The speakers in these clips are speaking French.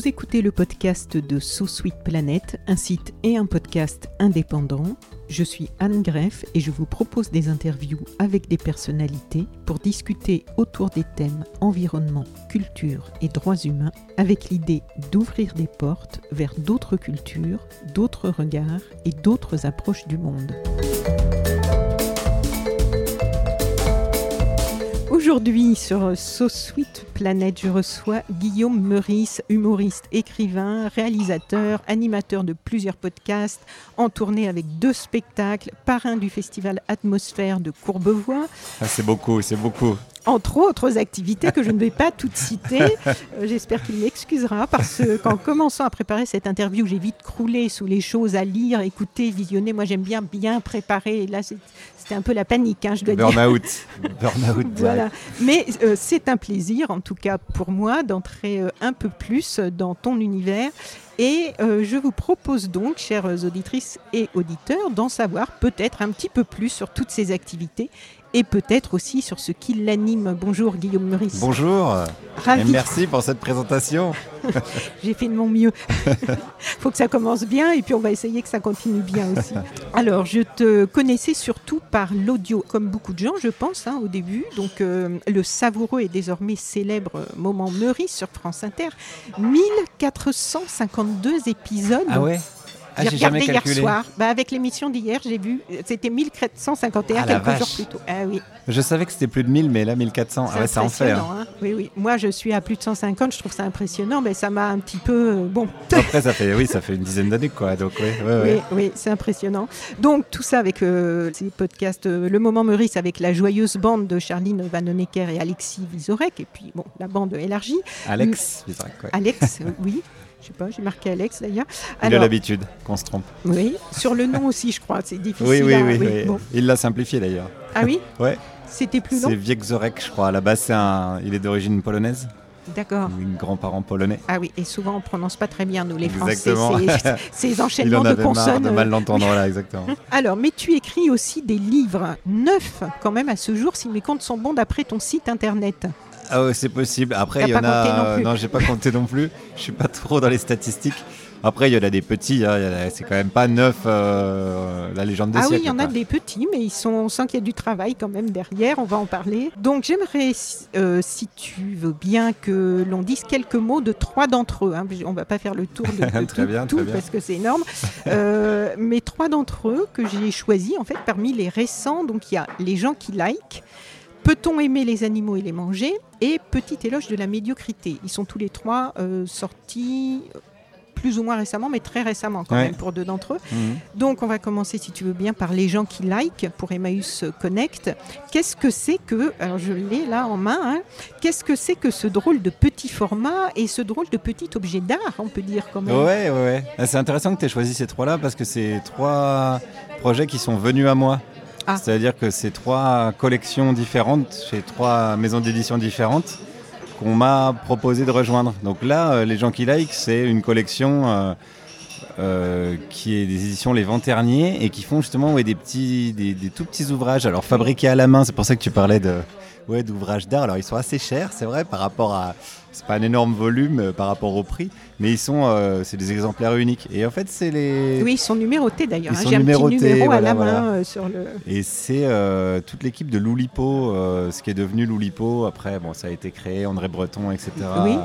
Vous écoutez le podcast de So Sweet Planet, un site et un podcast indépendant. Je suis Anne Greff et je vous propose des interviews avec des personnalités pour discuter autour des thèmes environnement, culture et droits humains avec l'idée d'ouvrir des portes vers d'autres cultures, d'autres regards et d'autres approches du monde. Aujourd'hui, sur So Sweet Planet, je reçois Guillaume Meurice, humoriste, écrivain, réalisateur, animateur de plusieurs podcasts, en tournée avec deux spectacles, parrain du festival Atmosphère de Courbevoie. Ah, c'est beaucoup, c'est beaucoup entre autres activités que je ne vais pas toutes citer. Euh, j'espère qu'il m'excusera parce qu'en commençant à préparer cette interview, j'ai vite croulé sous les choses à lire, écouter, visionner. Moi, j'aime bien bien préparer. Et là, c'était un peu la panique, hein, je dois Burn dire. Out. Burn out. voilà. Mais euh, c'est un plaisir, en tout cas pour moi, d'entrer euh, un peu plus dans ton univers. Et je vous propose donc, chères auditrices et auditeurs, d'en savoir peut-être un petit peu plus sur toutes ces activités et peut-être aussi sur ce qui l'anime. Bonjour Guillaume Meurice. Bonjour. Et merci pour cette présentation. J'ai fait de mon mieux. Il faut que ça commence bien et puis on va essayer que ça continue bien aussi. Alors, je te connaissais surtout par l'audio, comme beaucoup de gens, je pense, hein, au début. Donc, euh, le savoureux et désormais célèbre moment Meurice sur France Inter. 1452 épisodes. Ah ouais? Ah, j'ai regardé hier soir. Bah, avec l'émission d'hier, j'ai vu, c'était 1451, ah, quelques jours plus tôt. Ah, oui. Je savais que c'était plus de 1000, mais là, 1400, ah, ouais, ça en fait. Hein. Hein. Oui, oui. Moi, je suis à plus de 150, je trouve ça impressionnant, mais ça m'a un petit peu. Euh, bon. Après, ça fait, oui, ça fait une dizaine d'années, quoi. Donc, oui, oui, oui c'est impressionnant. Donc, tout ça avec euh, ces podcasts, euh, Le Moment Meurice, avec la joyeuse bande de Charline Vanhoenacker et Alexis Vizorek, et puis, bon, la bande élargie. Alex Vizorek, Alex, oui. Je sais pas, j'ai marqué Alex d'ailleurs. Il a l'habitude qu'on se trompe. Oui, sur le nom aussi, je crois. C'est difficile. Oui, oui, oui. oui. Il l'a simplifié d'ailleurs. Ah oui Ouais. C'était plus long C'est Wieczorek, je crois. À la base, c'est un... il est d'origine polonaise. D'accord. Grands-parents polonais. Ah oui, et souvent on prononce pas très bien, nous les exactement. Français, ces enchaînements de consonnes. de mal l'entendre, voilà, exactement. Alors, mais tu écris aussi des livres, neufs quand même à ce jour, si mes comptes sont bons d'après ton site internet. Ah ouais, c'est possible. Après, il y en a. Non, j'ai pas compté non plus. Je suis pas trop dans les statistiques. Après, il y en a des petits, hein. c'est quand même pas neuf euh, la légende des ah. Ah oui, il y en a des petits, mais ils sont, on sent qu'il y a du travail quand même derrière, on va en parler. Donc j'aimerais, euh, si tu veux bien, que l'on dise quelques mots de trois d'entre eux. Hein. On va pas faire le tour de, tout, parce que c'est énorme. euh, mais trois d'entre eux que j'ai choisis, en fait, parmi les récents, donc il y a les gens qui like, Peut-on aimer les animaux et les manger Et Petit éloge de la médiocrité. Ils sont tous les trois euh, sortis euh, plus ou moins récemment, mais très récemment quand même pour deux d'entre eux. Mhm. Donc on va commencer, si tu veux bien, par les gens qui like pour Emmaüs Connect. Qu'est-ce que c'est que, alors je l'ai là en main, hein, qu'est-ce que c'est que ce drôle de petit format et ce drôle de petit objet d'art, on peut dire quand même? Ouais, ouais, ouais. Ah, c'est intéressant que tu aies choisi ces trois-là parce que c'est trois projets qui sont venus à moi. Ah. C'est-à-dire que c'est trois collections différentes, chez trois maisons d'édition différentes, qu'on m'a proposé de rejoindre. Donc là, euh, les gens qui like, c'est une collection euh, euh, qui est des éditions Les Vents Terniers et qui font justement des, petits, des, tout petits ouvrages. Alors fabriqués à la main, c'est pour ça que tu parlais de, ouais, d'ouvrages d'art. Alors ils sont assez chers, c'est vrai, par rapport à. C'est pas un énorme volume euh, par rapport au prix, mais ils sont, euh, c'est des exemplaires uniques. Et en fait, c'est les. Oui, ils sont numérotés d'ailleurs. Hein. J'ai un petit numéro à la main euh, sur le. Et c'est toute l'équipe de Loulipo, ce qui est devenu Loulipo. Après, bon, ça a été créé, André Breton, etc. Oui.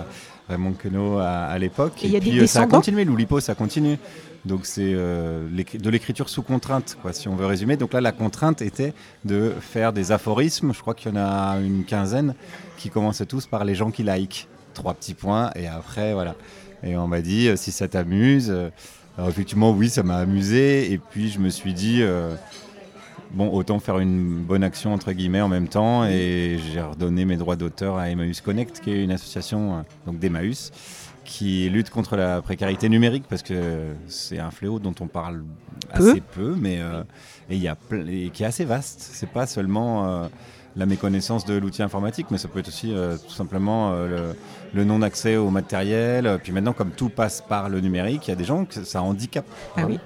Raymond Queneau à, l'époque. Et, puis ça a continué, Loulipo, ça continue. Donc c'est euh, de l'écriture sous contrainte, quoi, si on veut résumer. Donc là, la contrainte était de faire des aphorismes. Je crois qu'il y en a une quinzaine qui commençaient tous par les gens qui like. Trois petits points et après voilà. Et on m'a dit euh, si ça t'amuse. Euh, alors effectivement, oui, ça m'a amusé. Et puis je me suis dit bon, autant faire une bonne action entre guillemets en même temps. Et j'ai redonné mes droits d'auteur à Emmaüs Connect, qui est une association donc d'Emmaüs qui lutte contre la précarité numérique parce que c'est un fléau dont on parle assez peu, mais euh, et, y a qui est assez vaste. C'est pas seulement euh, la méconnaissance de l'outil informatique, mais ça peut être aussi euh, tout simplement le, non-accès au matériel. Puis maintenant, comme tout passe par le numérique, il y a des gens que ça handicape. Ah oui.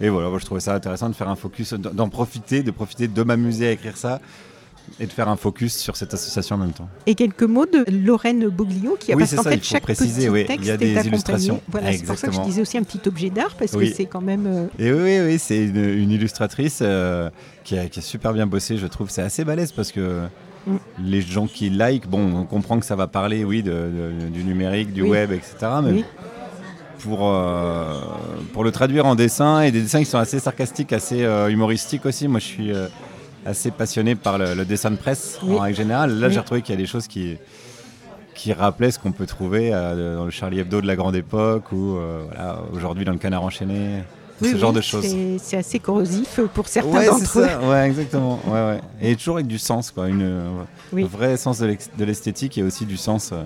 Et voilà, je trouvais ça intéressant de faire un focus, d'en profiter, de profiter de m'amuser à écrire ça et de faire un focus sur cette association en même temps. Et quelques mots de Lorraine Boglio qui a Oui, parce qu'en fait chaque préciser, petit oui, texte il y a des illustrations. Voilà, c'est pour ça que je disais aussi un petit objet d'art parce Oui. que c'est quand même euh, Et oui, oui, c'est une, une illustratrice euh, qui, a, qui a super bien bossé, je trouve. C'est assez balèze parce que Mm. les gens qui like, bon, on comprend que ça va parler, oui, de- de- du numérique, du web, etc. Mais pour, euh, pour le traduire en dessin, et des dessins qui sont assez sarcastiques, assez humoristiques aussi, moi je suis assez passionné par le, le dessin de presse Oui. en règle générale. Là, Oui. j'ai retrouvé qu'il y a des choses qui qui rappelaient ce qu'on peut trouver euh, dans le Charlie Hebdo de la grande époque ou euh, voilà, aujourd'hui dans le Canard enchaîné, oui, ce genre de choses. c'est- assez corrosif pour certains Ouais, d'entre eux. ça. Ouais, exactement. Ouais, ouais. Et toujours avec du sens, quoi. Une, euh. Un vrai sens de l'esthétique et aussi du sens. euh.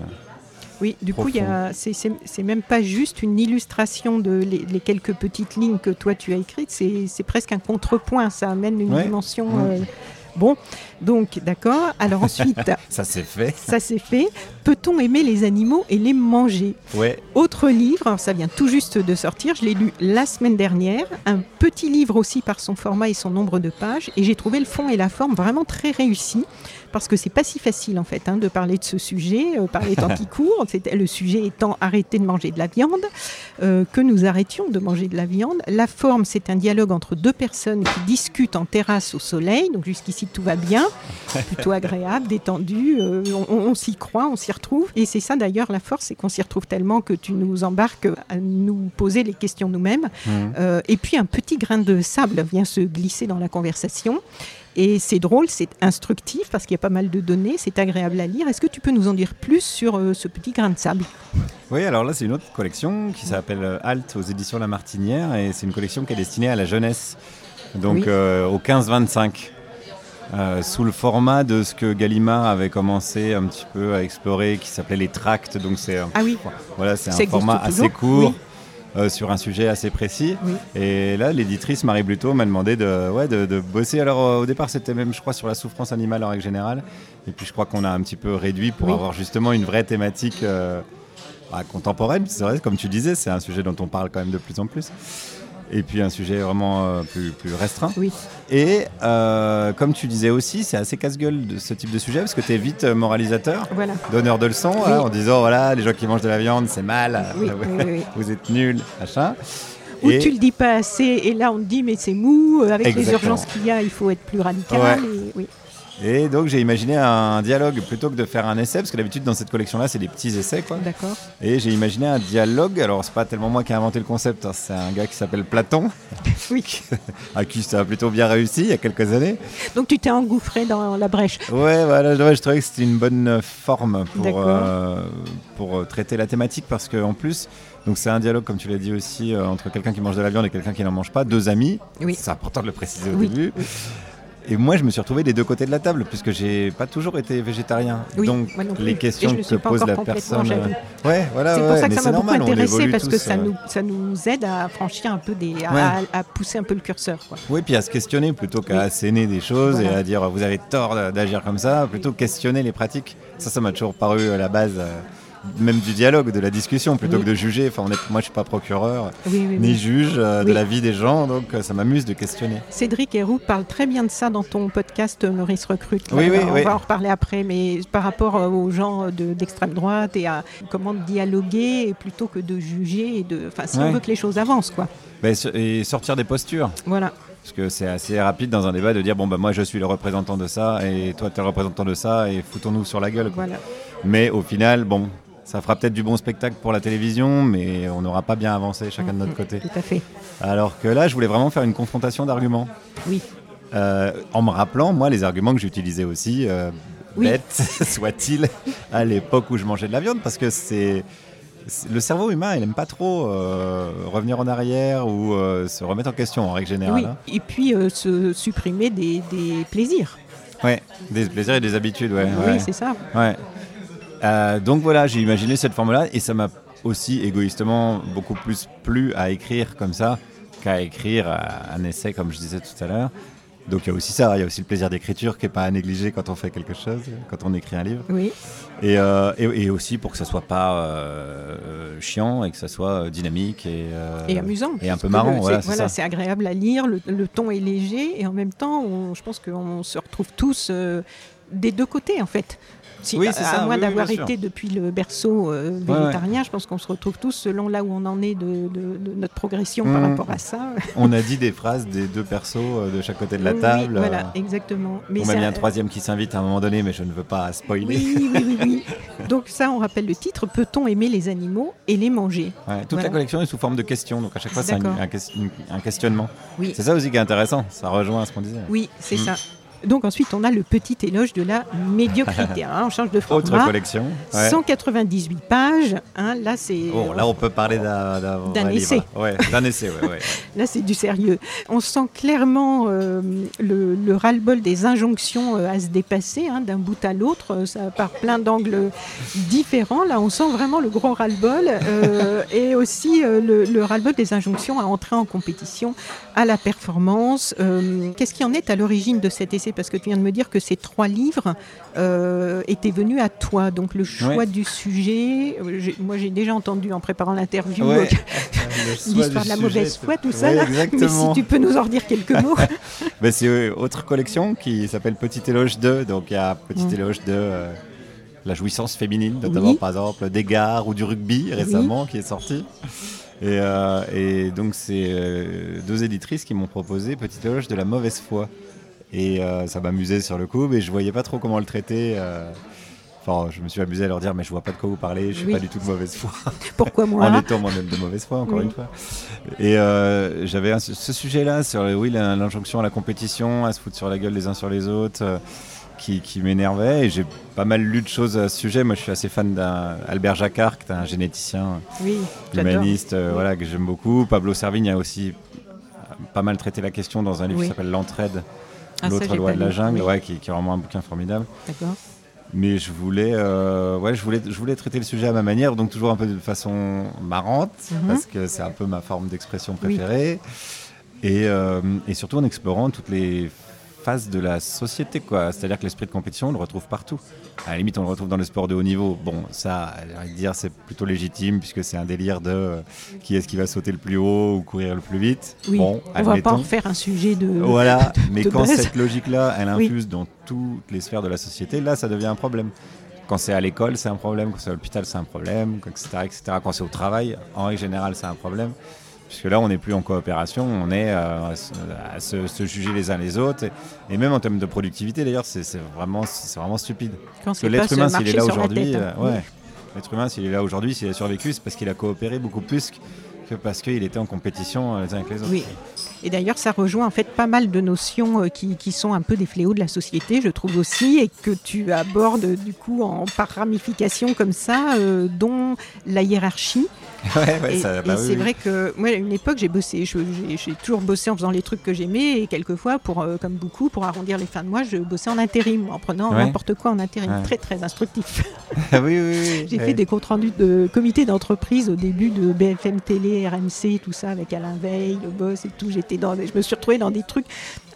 Oui, du coup, profond. a- c'est- même pas juste une illustration de les, les quelques petites lignes que toi tu as écrites, c'est presque un contrepoint, ça amène une Ouais. dimension. Ouais. euh, Bon, donc d'accord. Alors ensuite, Ça, c'est fait. ça c'est fait. Peut-on aimer les animaux et les manger? Ouais. Autre livre, ça vient tout juste de sortir, je l'ai lu la semaine dernière, un petit livre aussi par son format et son nombre de pages, et j'ai trouvé le fond et la forme vraiment très réussis, parce que c'est pas si facile en fait hein, de parler de ce sujet euh, par les temps qui courent, C'était- le sujet étant arrêter de manger de la viande, euh, que nous arrêtions de manger de la viande. La forme, c'est un dialogue entre deux personnes qui discutent en terrasse au soleil, donc jusqu'ici tout va bien, plutôt agréable, détendu, euh, on, on s'y croit, on s'y retrouve. Et c'est ça d'ailleurs la force, c'est qu'on s'y retrouve tellement que tu nous embarques à nous poser les questions nous-mêmes. Euh, et puis un petit grain de sable vient se glisser dans la conversation. Et c'est drôle, c'est instructif parce qu'il y a pas mal de données, c'est agréable à lire. Est-ce que tu peux nous en dire plus sur euh, ce petit grain de sable? Oui, alors là, c'est une autre collection qui s'appelle euh, Halt aux éditions La Martinière et c'est une collection qui est destinée à la jeunesse, donc Oui. euh, au 15-25. euh, sous le format de ce que Gallimard avait commencé un petit peu à explorer, qui s'appelait les tracts. Donc c'est Ah oui, voilà, c'est un format assez court oui. Euh, sur un sujet assez précis. Oui. Et là, l'éditrice Marie Bluto m'a demandé de, ouais, de, de bosser. Alors euh, au départ, c'était même, je crois, sur la souffrance animale en règle générale. Et puis je crois qu'on a un petit peu réduit pour Oui. avoir justement une vraie thématique euh, bah, contemporaine. C'est vrai, comme tu disais, c'est un sujet dont on parle quand même de plus en plus. Et puis un sujet vraiment euh, plus, plus restreint. oui, Et euh, comme tu disais aussi, c'est assez casse-gueule de ce type de sujet parce que tu es vite euh, moralisateur voilà. donneur de leçons Oui. hein, en disant voilà les gens qui mangent de la viande c'est mal Oui, oui, vous êtes nuls machin Ou Et- tu le dis pas assez, et là on te dit mais c'est mou, avec les urgences qu'il y a, il faut être plus radical. Ouais. et- oui. Et donc j'ai imaginé un dialogue plutôt que de faire un essai parce que d'habitude dans cette collection là c'est des petits essais quoi D'accord. et j'ai imaginé un dialogue alors c'est pas tellement moi qui ai inventé le concept hein, c'est un gars qui s'appelle Platon Oui. à qui ça a plutôt bien réussi il y a quelques années Donc tu t'es engouffré dans la brèche. Ouais, voilà, ouais, je trouvais que c'était une bonne forme pour, euh, pour euh, traiter la thématique parce qu'en plus, donc c'est un dialogue, comme tu l'as dit aussi, euh, entre quelqu'un qui mange de la viande et quelqu'un qui n'en mange pas, deux amis. Oui. C'est important de le préciser au Oui, début. Et moi, je me suis retrouvé des deux côtés de la table puisque j'ai pas toujours été végétarien. Oui, donc les questions que pose la personne. euh, Ouais, voilà. C'est pour ouais, ça que ça m'a beaucoup intéressé parce que ça, euh. nous, ça nous aide à franchir un peu des. à, Ouais. à- à pousser un peu le curseur. Quoi. Oui, puis à se questionner plutôt qu'à Oui. asséner des choses Voilà. et à dire vous avez tort d'agir comme ça, plutôt questionner les pratiques. Ça, ça m'a toujours paru à la base, euh, même du dialogue, de la discussion, plutôt Oui. que de juger. Enfin, on est- moi, je suis pas procureur Oui, oui, ni juge euh, de la vie des gens, donc euh, ça m'amuse de questionner. Cédric Héroux parle très bien de ça dans ton podcast euh, Maurice Recrute. Oui, oui, on va en reparler après, mais par rapport aux gens de- d'extrême droite et à comment dialoguer plutôt que de juger. Et de, enfin, si on veut que les choses avancent, quoi. Ben, et sortir des postures. Voilà. Parce que c'est assez rapide dans un débat de dire bon, bah, moi, je suis le représentant de ça et toi, tu es le représentant de ça et foutons-nous sur la gueule. quoi. Voilà. Mais au final, bon. Ça fera peut-être du bon spectacle pour la télévision, mais on n'aura pas bien avancé chacun de notre Mhm, côté. Tout à fait. Alors que là, je voulais vraiment faire une confrontation d'arguments. Oui. Euh, en me rappelant, moi, les arguments que j'utilisais aussi, euh, Oui. bêtes soit-il, à l'époque où je mangeais de la viande, parce que c'est. Le cerveau humain, il n'aime pas trop euh, revenir en arrière ou euh, se remettre en question en règle générale. Oui. hein. Et puis euh, se supprimer des, des plaisirs. Ouais, des plaisirs et des habitudes, ouais. Oui, ouais. c'est ça. Ouais. Euh, donc voilà, j'ai imaginé cette forme-là et ça m'a aussi égoïstement beaucoup plus plu à écrire comme ça qu'à écrire euh, un essai comme je disais tout à l'heure. Donc il y a aussi ça, il y a aussi le plaisir d'écriture qui n'est pas à négliger quand on fait quelque chose, quand on écrit un livre. Oui. Et, euh, et, et aussi pour que ça soit pas euh, chiant et que ça soit dynamique et, euh, et amusant. et un peu marrant, le- voilà, c'est- voilà, agréable à lire, le, le ton est léger et en même temps, on- je pense qu'on se retrouve tous des deux côtés en fait. Si, Oui, à, c'est à ça, moins oui, oui, d'avoir sûr. été depuis le berceau euh, Ouais, végétarien, je pense qu'on se retrouve tous selon là où on en est de, de- de notre progression par Mhm. rapport à ça. On a dit des phrases des deux persos euh, de chaque côté de la Oui, table. voilà, euh, exactement. Mais on m'a mis ça- un troisième qui s'invite à un moment donné, mais je ne veux pas spoiler. Oui, oui, oui, oui. Donc ça, on rappelle le titre. Peut-on aimer les animaux et les manger? Ouais, toute Voilà. la collection est sous forme de questions, donc à chaque fois c'est un, un un questionnement. Oui. C'est ça aussi qui est intéressant, ça rejoint à ce qu'on disait. Oui, c'est Mm. ça. Donc ensuite, on a le petit éloge de la médiocrité. hein, on change de Autre format. collection. ouais. 198 pages. hein, là, c'est là on peut parler d'un essai. Ouais, d'un essai, ouais, là, c'est du sérieux. On sent clairement euh, le, le ras-le-bol des injonctions euh, à se dépasser hein, d'un bout à l'autre. euh, Ça par plein d'angles différents. Là, on sent vraiment le gros ras-le-bol euh, et aussi le, le ras-le-bol des injonctions à entrer en compétition, à la performance. Qu'est-ce qui en est à l'origine de cet essai? Parce que tu viens de me dire que ces trois livres euh, étaient venus à toi. Donc le choix Ouais. du sujet, euh, moi j'ai déjà entendu en préparant l'interview Ouais. euh, l'histoire de la sujet, mauvaise foi, tout ça. Là. Mais si tu peux nous en dire quelques mots. Ben, c'est autre collection qui s'appelle Petit éloge de. Donc il y a Petit éloge de euh, la jouissance féminine, notamment Oui. par exemple des gares ou du rugby récemment qui est sorti. Et, euh, et donc c'est euh, deux éditrices qui m'ont proposé Petit éloge de la mauvaise foi. Et euh, ça m'amusait sur le coup, mais je voyais pas trop comment le traiter. euh. Enfin, je me suis amusé à leur dire, mais je vois pas de quoi vous parlez, je suis Oui. pas du tout de mauvaise foi. Pourquoi moi en étant moi-même de mauvaise foi, encore Oui. une fois. Et euh, j'avais ce sujet-là sur oui, l'injonction à la compétition, à se foutre sur la gueule les uns sur les autres, euh, qui, qui m'énervait. Et j'ai pas mal lu de choses à ce sujet. Moi, je suis assez fan d'Albert Jacquard, qui est un généticien Oui, humaniste euh, voilà, que j'aime beaucoup. Pablo Servigne a aussi pas mal traité la question dans un livre qui s'appelle L'entraide, Ah, l'autre loi de la jungle, Oui, ouais, qui, qui est vraiment un bouquin formidable. D'accord. Mais je voulais, euh, ouais, je voulais, je voulais traiter le sujet à ma manière, donc toujours un peu de façon marrante, Mhm. parce que c'est un peu ma forme d'expression Oui. préférée, et, euh, et surtout en explorant toutes les phases de la société, quoi. C'est-à-dire que l'esprit de compétition, on le retrouve partout. À la limite, on le retrouve dans le sport de haut niveau. Bon, ça, j'ai envie de dire, c'est plutôt légitime, puisque c'est un délire de euh, qui est-ce qui va sauter le plus haut ou courir le plus vite. Oui, Bon, on va pas en admettons. faire un sujet de. Voilà, mais de quand base. cette logique-là, elle Oui. infuse dans toutes les sphères de la société, là, ça devient un problème. Quand c'est à l'école, c'est un problème. Quand c'est à l'hôpital, c'est un problème, etc., etc. Quand c'est au travail, en règle générale, c'est un problème. Puisque là, on n'est plus en coopération, on est euh, à se- à se, se juger les uns les autres. Et, et même en termes de productivité, d'ailleurs, c'est vraiment, c'est vraiment stupide. Quand Parce que l'être humain, s'il est là aujourd'hui, hein. euh, ouais. L'être humain, s'il est là aujourd'hui, s'il a survécu, c'est parce qu'il a coopéré beaucoup plus que parce qu'il était en compétition euh, les uns avec les autres. Oui. Et d'ailleurs, ça rejoint en fait pas mal de notions qui, qui sont un peu des fléaux de la société, je trouve aussi, et que tu abordes du coup en par ramification comme ça, euh, dont la hiérarchie. Ouais, ouais, et et bah oui, c'est oui. vrai que moi, à une époque, j'ai bossé. J'ai toujours bossé en faisant les trucs que j'aimais, et quelquefois, pour, euh, comme beaucoup, pour arrondir les fins de mois, je bossais en intérim, en prenant Ouais. n'importe quoi en intérim. Très, très instructif. Ah oui, oui, oui. J'ai fait des comptes rendus de comité d'entreprise au début de BFM Télé, RMC, tout ça, avec Alain Veil, le boss et tout. J'étais dans, je me suis retrouvée dans des trucs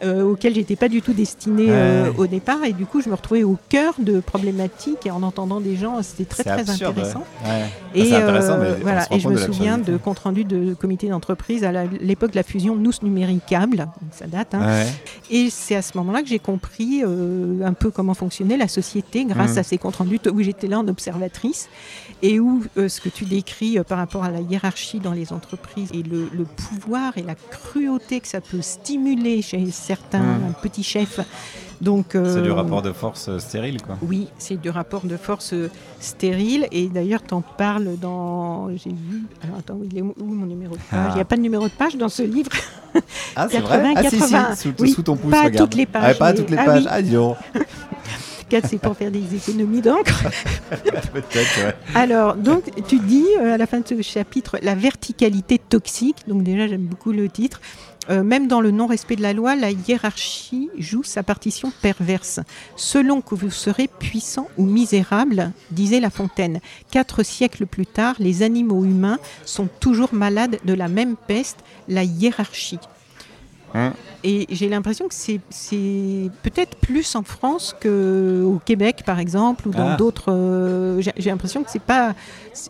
euh, auxquels j'étais pas du tout destinée euh, Ouais. au départ, et du coup, je me retrouvais au cœur de problématiques et en entendant des gens, c'était très très absurde, intéressant. ouais. Ouais. Et, intéressant, euh, on voilà, et je me souviens de compte rendu de comité d'entreprise à l'époque de la fusion Nous Numéricable, ça date. hein. Et c'est à ce moment-là que j'ai compris euh, un peu comment fonctionnait la société grâce Mhm. à ces comptes rendus où j'étais là en observatrice et où ce que tu décris par rapport à la hiérarchie dans les entreprises et le, le pouvoir et la cruauté que ça peut stimuler chez certains Mhm. petits chefs. Donc, C'est du euh, rapport de force euh, stérile, quoi. oui, c'est du rapport de force euh, stérile. Et d'ailleurs, tu en parles dans. J'ai vu. Alors attends, il est où mon numéro de page? Ah. Il n'y a pas de numéro de page dans ce livre. Ah, c'est 80, vrai Ah, si, si, 80. sous, Oui, sous ton pouce, pas regarde. toutes les pages, Ah, pas mais- toutes les ah pages. oui. Ah, dis donc. 4, c'est pour faire des économies d'encre. Peut-être, ouais. Alors, donc, tu dis euh, à la fin de ce chapitre la verticalité toxique. Donc, déjà, j'aime beaucoup le titre. Euh, même dans le non-respect de la loi, la hiérarchie joue sa partition perverse. Selon que vous serez puissant ou misérable, disait La Fontaine. Quatre siècles plus tard, les animaux humains sont toujours malades de la même peste, la hiérarchie. Hum. Et j'ai l'impression que c'est peut-être plus en France qu'au Québec, par exemple, ou dans Ah. d'autres. euh, j'ai l'impression que c'est pas.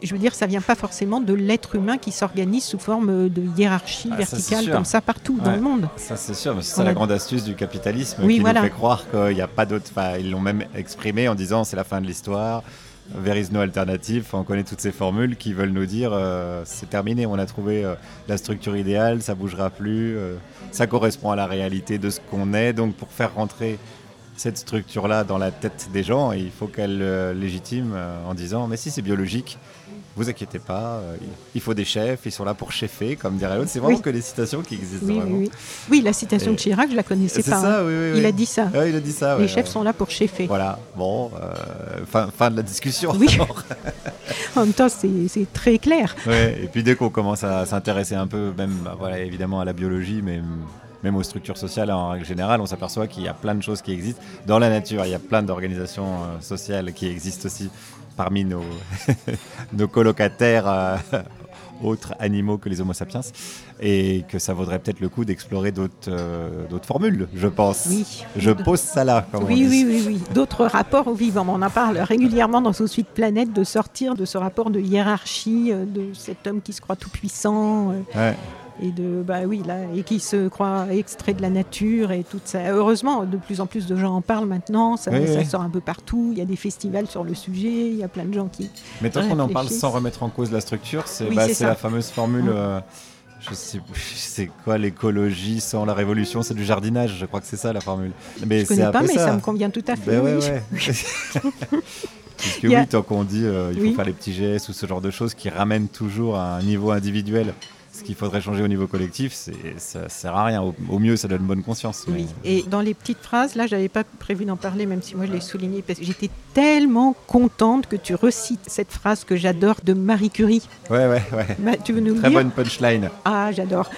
Je veux dire, ça vient pas forcément de l'être humain qui s'organise sous forme de hiérarchie Ah, verticale comme ça partout dans le monde. Ça c'est sûr, mais c'est ça la grande astuce du capitalisme Oui, qui voilà. nous fait croire qu'il n'y a pas d'autre. Enfin, ils l'ont même exprimé en disant c'est la fin de l'histoire. There alternative. On connaît toutes ces formules qui veulent nous dire euh, c'est terminé, on a trouvé euh, la structure idéale, ça bougera plus, euh, ça correspond à la réalité de ce qu'on est. Donc pour faire rentrer cette structure-là dans la tête des gens, il faut qu'elle légitime en disant mais si c'est biologique. Vous inquiétez pas, euh, il faut des chefs, ils sont là pour chefer, comme dirait l'autre. C'est vraiment Oui. que des citations qui existent Oui, vraiment. oui. Oui, la citation Et- de Chirac, je la connaissais pas. ça, hein. Il a dit ça. Ouais, il a dit ça. Les chefs ouais. sont là pour cheffer. Voilà, bon, euh, fin, fin de la discussion. Oui. En même temps, c'est très clair. Et puis dès qu'on commence à s'intéresser un peu, même bah, voilà, évidemment à la biologie, mais même aux structures sociales en règle générale, on s'aperçoit qu'il y a plein de choses qui existent. Dans la nature, il y a plein d'organisations euh, sociales qui existent aussi parmi nos, nos colocataires. euh, autres animaux que les Homo sapiens et que ça vaudrait peut-être le coup d'explorer d'autres euh, formules, je pense. Oui. Je pose ça là, comme on Oui, dit. oui, oui, oui. D'autres rapports au vivant. On en parle régulièrement dans ce suite planète de sortir de ce rapport de hiérarchie, euh, de cet homme qui se croit tout puissant. Ouais. Et de bah oui là et qui se croit extrait de la nature et tout ça. Heureusement, de plus en plus de gens en parlent maintenant. Ça, Oui, ça oui. sort un peu partout. Il y a des festivals sur le sujet. Il y a plein de gens qui. Mais tant qu'on en parle sans remettre en cause la structure, c'est Oui, bah, la fameuse formule. Euh, je sais, c'est quoi l'écologie sans la révolution C'est du jardinage, je crois que c'est ça la formule. Mais Je connais pas, mais ça. ça me convient tout à fait. Ben ouais, oui. ouais. Parce que a- oui, tant qu'on dit euh, il faut Oui. faire les petits gestes ou ce genre de choses qui ramènent toujours à un niveau individuel, ce qu'il faudrait changer au niveau collectif, ça sert à rien. Au, au mieux, ça donne bonne conscience. mais- Oui. Et dans les petites phrases, là, j'avais pas prévu d'en parler, même si moi je l'ai souligné, parce que j'étais tellement contente que tu recites cette phrase que j'adore de Marie Curie. Ouais, ouais, ouais. Ma- tu veux nous Très bonne punchline. Ah, j'adore.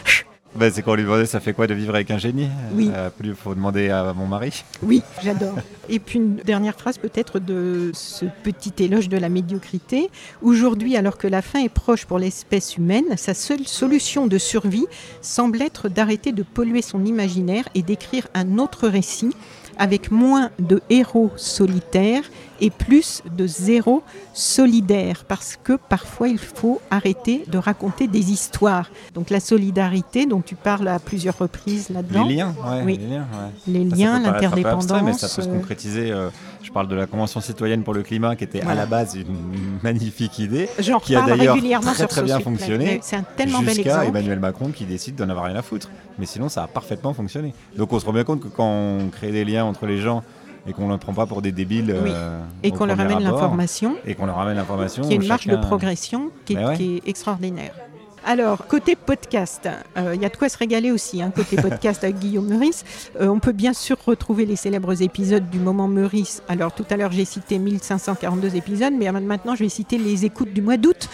Ben, c'est qu'on lui demandait ça fait quoi de vivre avec un génie? Oui. Euh, Plus faut demander à mon mari. Oui, j'adore. Et puis une dernière phrase peut-être de ce petit éloge de la médiocrité. Aujourd'hui, alors que la fin est proche pour l'espèce humaine, sa seule solution de survie semble être d'arrêter de polluer son imaginaire et d'écrire un autre récit avec moins de héros solitaires et plus de zéros solidaires, parce que parfois il faut arrêter de raconter des histoires. Donc la solidarité dont tu parles à plusieurs reprises là-dedans, Les liens, ouais, Oui. les liens, ouais. les l'interdépendance. mais ça peut se euh, concrétiser. euh, je parle de la Convention citoyenne pour le climat, qui était à la base une magnifique idée, J'en qui a d'ailleurs très, sur très bien fonctionné. C'est un tellement bel jusqu'à exemple. Emmanuel Macron qui décide d'en avoir rien à foutre. Mais sinon, ça a parfaitement fonctionné. Donc on se rend bien compte que quand on crée des liens entre les gens et qu'on ne les prend pas pour des débiles, Oui. euh, Et qu'on leur amène l'information, et qu'on leur ramène l'information, qui est une marche de chacun- progression qui est, Ben ouais. qui est extraordinaire. Alors, côté podcast, euh, il y a de quoi se régaler aussi, hein, côté podcast avec Guillaume Meurice. Euh, on peut bien sûr retrouver les célèbres épisodes du moment Meurice. Alors, tout à l'heure, j'ai cité 1542 épisodes, mais maintenant, je vais citer les écoutes du mois d'août,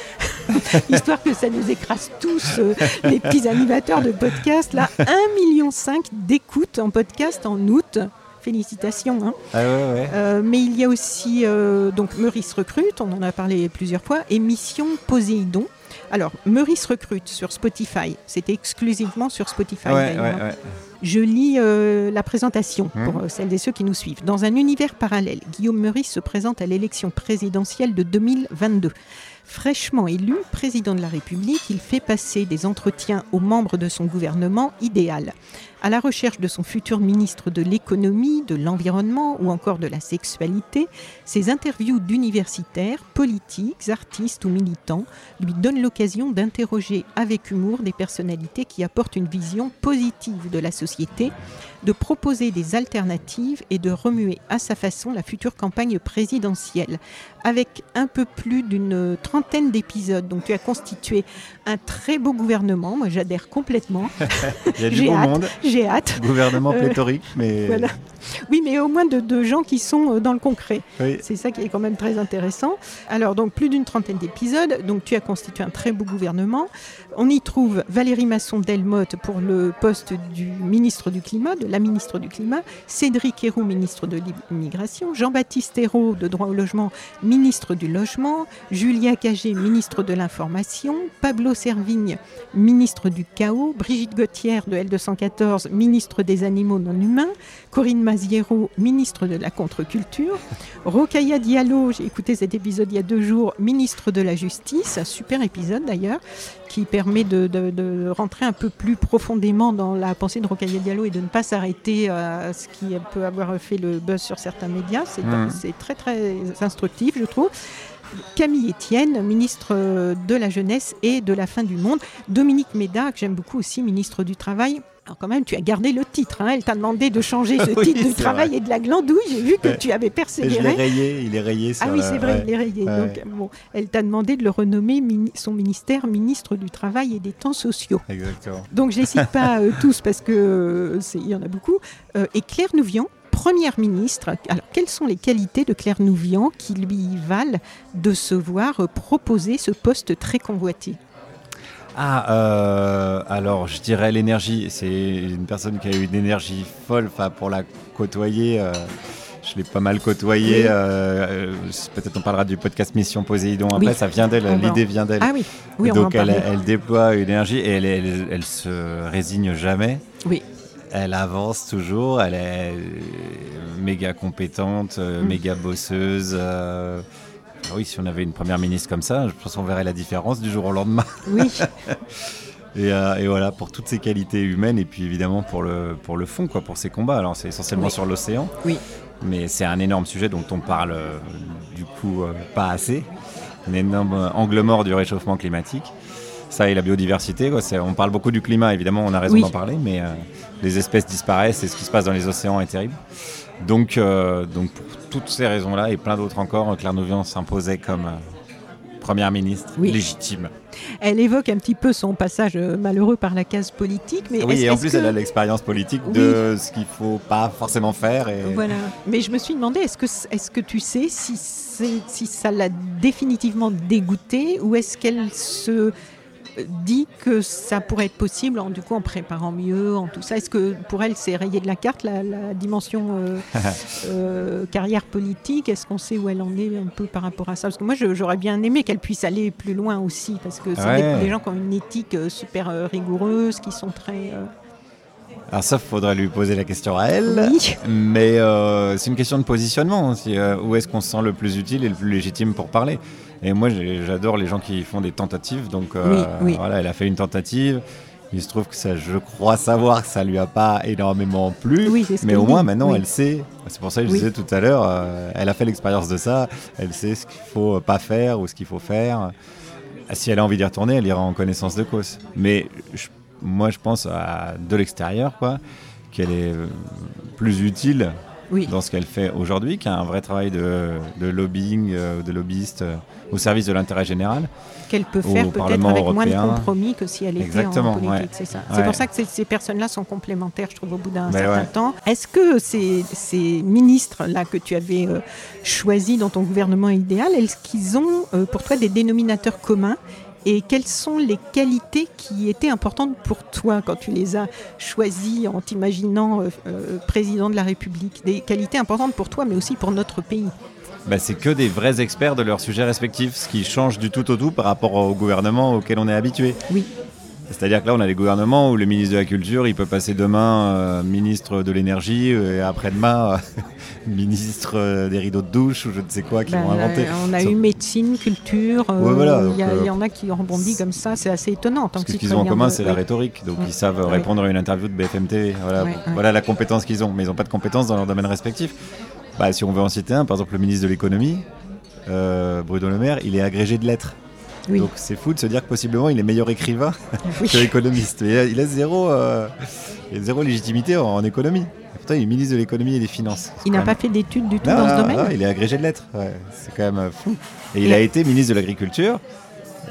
histoire que ça nous écrase tous, euh, les petits animateurs de podcast. Là, 1,5 million d'écoutes en podcast en août. Félicitations. Hein. Ah ouais, ouais. Euh, mais il y a aussi euh, donc Meurice recrute, on en a parlé plusieurs fois, et Mission Poséidon. Alors, Meurice recrute sur Spotify, c'était exclusivement sur Spotify. Ouais, hein. Je lis euh, la présentation Mhm. pour celles et ceux qui nous suivent. Dans un univers parallèle, Guillaume Meurice se présente à l'élection présidentielle de 2022. Fraîchement élu président de la République, il fait passer des entretiens aux membres de son gouvernement idéal. À la recherche de son futur ministre de l'économie, de l'environnement ou encore de la sexualité, ses interviews d'universitaires, politiques, artistes ou militants lui donnent l'occasion d'interroger avec humour des personnalités qui apportent une vision positive de la société, de proposer des alternatives et de remuer à sa façon la future campagne présidentielle. Avec un peu plus d'une trentaine d'épisodes, donc tu as constitué un très beau gouvernement, moi j'adhère complètement, Il y a du J'ai beau hâte. monde, j'ai hâte. gouvernement Euh, pléthorique, mais voilà. Oui, mais au moins de, de gens qui sont euh, dans le concret. Oui. C'est ça qui est quand même très intéressant. Alors, donc, plus d'une trentaine d'épisodes. Donc, tu as constitué un très beau gouvernement. On y trouve Valérie Masson-Delmotte pour le poste du ministre du Climat, de la ministre du Climat, Cédric Héroux, ministre de l'immigration, Jean-Baptiste Hérault, de droit au logement, ministre du logement, Julia Cagé, ministre de l'information, Pablo Servigne, ministre du chaos, Brigitte Gauthier de L214, ministre des animaux non humains, Corinne Maziero, ministre de la contre-culture, Rokaya Diallo, j'ai écouté cet épisode il y a deux jours, ministre de la justice, un super épisode d'ailleurs, qui permet de, de- de rentrer un peu plus profondément dans la pensée de Rokaya Diallo et de ne pas s'arrêter à ce qui peut avoir fait le buzz sur certains médias. C'est Mhm. c'est très très instructif, je trouve. Camille Etienne, ministre de la Jeunesse et de la Fin du Monde. Dominique Méda, que j'aime beaucoup aussi, ministre du Travail. Alors quand même, tu as gardé le titre. hein. Elle t'a demandé de changer ce Oui, titre du c'est travail vrai. et de la glandouille. J'ai vu que Ouais. tu avais Et je l'ai persévéré. rayé, il est rayé sur Ah oui, la- c'est vrai, ouais. il est rayé. Ouais. Donc, bon, elle t'a demandé de le renommer mini- son ministère ministre du Travail et des Temps sociaux. Exactement. Donc je ne les cite pas euh, tous parce que euh, y en a beaucoup. Euh, et Claire Nouvian, première ministre. Alors quelles sont les qualités de Claire Nouvian qui lui valent de se voir euh, proposer ce poste très convoité? Ah, euh, alors je dirais l'énergie. C'est une personne qui a eu une énergie folle. Enfin, pour la côtoyer, euh, je l'ai pas mal côtoyée. Euh, Peut-être on parlera du podcast Mission Poséidon après. Oui. Ça vient d'elle. L'idée vient d'elle. Ah oui, oui, on Donc va en elle, déploie une énergie et elle, elle, elle se résigne jamais. Oui. Elle avance toujours. Elle est méga compétente, Mm. méga bosseuse. Ah oui, si on avait une première ministre comme ça, je pense qu'on verrait la différence du jour au lendemain. Oui, Et, euh, et voilà, pour toutes ces qualités humaines et puis évidemment pour le, pour le fond, quoi, pour ces combats. Alors c'est essentiellement Oui. sur l'océan, oui. mais c'est un énorme sujet dont on parle euh, du coup euh, pas assez. Un énorme angle mort du réchauffement climatique. Ça et la biodiversité, quoi, on parle beaucoup du climat, évidemment, on a raison Oui. d'en parler, mais les espèces disparaissent et ce qui se passe dans les océans est terrible. Donc, euh, donc pour toutes ces raisons-là et plein d'autres encore, Claire Nouvian s'imposait comme euh, première ministre Oui. légitime. Elle évoque un petit peu son passage euh, malheureux par la case politique, mais Oui, et en plus, que- elle a l'expérience politique de ce qu'il faut pas forcément faire. Et... Voilà. Mais je me suis demandé, est-ce que, est-ce que tu sais si, c'est- si ça l'a définitivement dégoûtée ou est-ce qu'elle se dit que ça pourrait être possible en, du coup, en préparant mieux, en tout ça Est-ce que pour elle, c'est rayé de la carte la, la dimension euh, euh, carrière politique? Est-ce qu'on sait où elle en est un peu par rapport à ça? Parce que moi, j'aurais bien aimé qu'elle puisse aller plus loin aussi, parce que c'est Ouais. des, des gens qui ont une éthique euh, super rigoureuse, qui sont très... euh, Alors ça, faudrait lui poser la question à elle. Oui. Mais euh, c'est une question de positionnement aussi. euh, où est-ce qu'on se sent le plus utile et le plus légitime pour parler? Et moi, j'adore les gens qui font des tentatives. Donc euh, Oui, oui. voilà, elle a fait une tentative. Il se trouve que ça, je crois savoir que ça lui a pas énormément plu. Oui, c'est ce mais au moins dit, maintenant, oui. elle sait. C'est pour ça que je Oui. disais tout à l'heure, euh, elle a fait l'expérience de ça. Elle sait ce qu'il faut pas faire ou ce qu'il faut faire. Si elle a envie d'y retourner, elle ira en connaissance de cause. Mais je- moi, je pense à, de l'extérieur, quoi, qu'elle est plus utile Oui. dans ce qu'elle fait aujourd'hui qu'un vrai travail de, de lobbying, euh, de lobbyiste euh, au service de l'intérêt général. qu'elle peut faire peut-être Parlement avec moins de européen. compromis que si elle était Exactement, en politique, ouais. c'est ça. Ouais. C'est pour ça que ces, ces personnes-là sont complémentaires, je trouve, au bout d'un Ben certain ouais. temps. Est-ce que ces, ces ministres-là que tu avais euh, choisis dans ton gouvernement idéal, est-ce qu'ils ont euh, pour toi des dénominateurs communs et quelles sont les qualités qui étaient importantes pour toi quand tu les as choisis en t'imaginant euh, euh, président de la République? Des qualités importantes pour toi, mais aussi pour notre pays. Bah, c'est que des vrais experts de leur sujet respectif, ce qui change du tout au tout par rapport au gouvernement auquel on est habitué. Oui. C'est-à-dire que là, on a des gouvernements où le ministre de la Culture, il peut passer demain euh, ministre de l'énergie et après-demain euh, ministre euh, des rideaux de douche ou je ne sais quoi qu'ils Ben, vont inventer. on a eu médecine, culture. euh, Ouais, voilà, il y, euh, en a qui ont rebondi comme ça. C'est assez étonnant. Parce que ce qu'ils ont en commun, de- c'est la rhétorique. Donc Ouais. ils savent Ouais. répondre à une interview de BFM TV. Voilà, la compétence qu'ils ont. Mais ils n'ont pas de compétences dans leur domaine respectif. Bah, si on veut en citer un, par exemple le ministre de l'économie, euh, Bruno Le Maire, il est agrégé de lettres. Oui. Donc c'est fou de se dire que possiblement il est meilleur écrivain Oui. que économiste. Mais il a, zéro, euh, il a zéro légitimité en, en économie. Et pourtant, il est ministre de l'économie et des finances. Il n'a pas fait d'études du tout Non, dans ce domaine. non, il est agrégé de lettres. Ouais, c'est quand même euh, fou. Et il Et- a été ministre de l'Agriculture.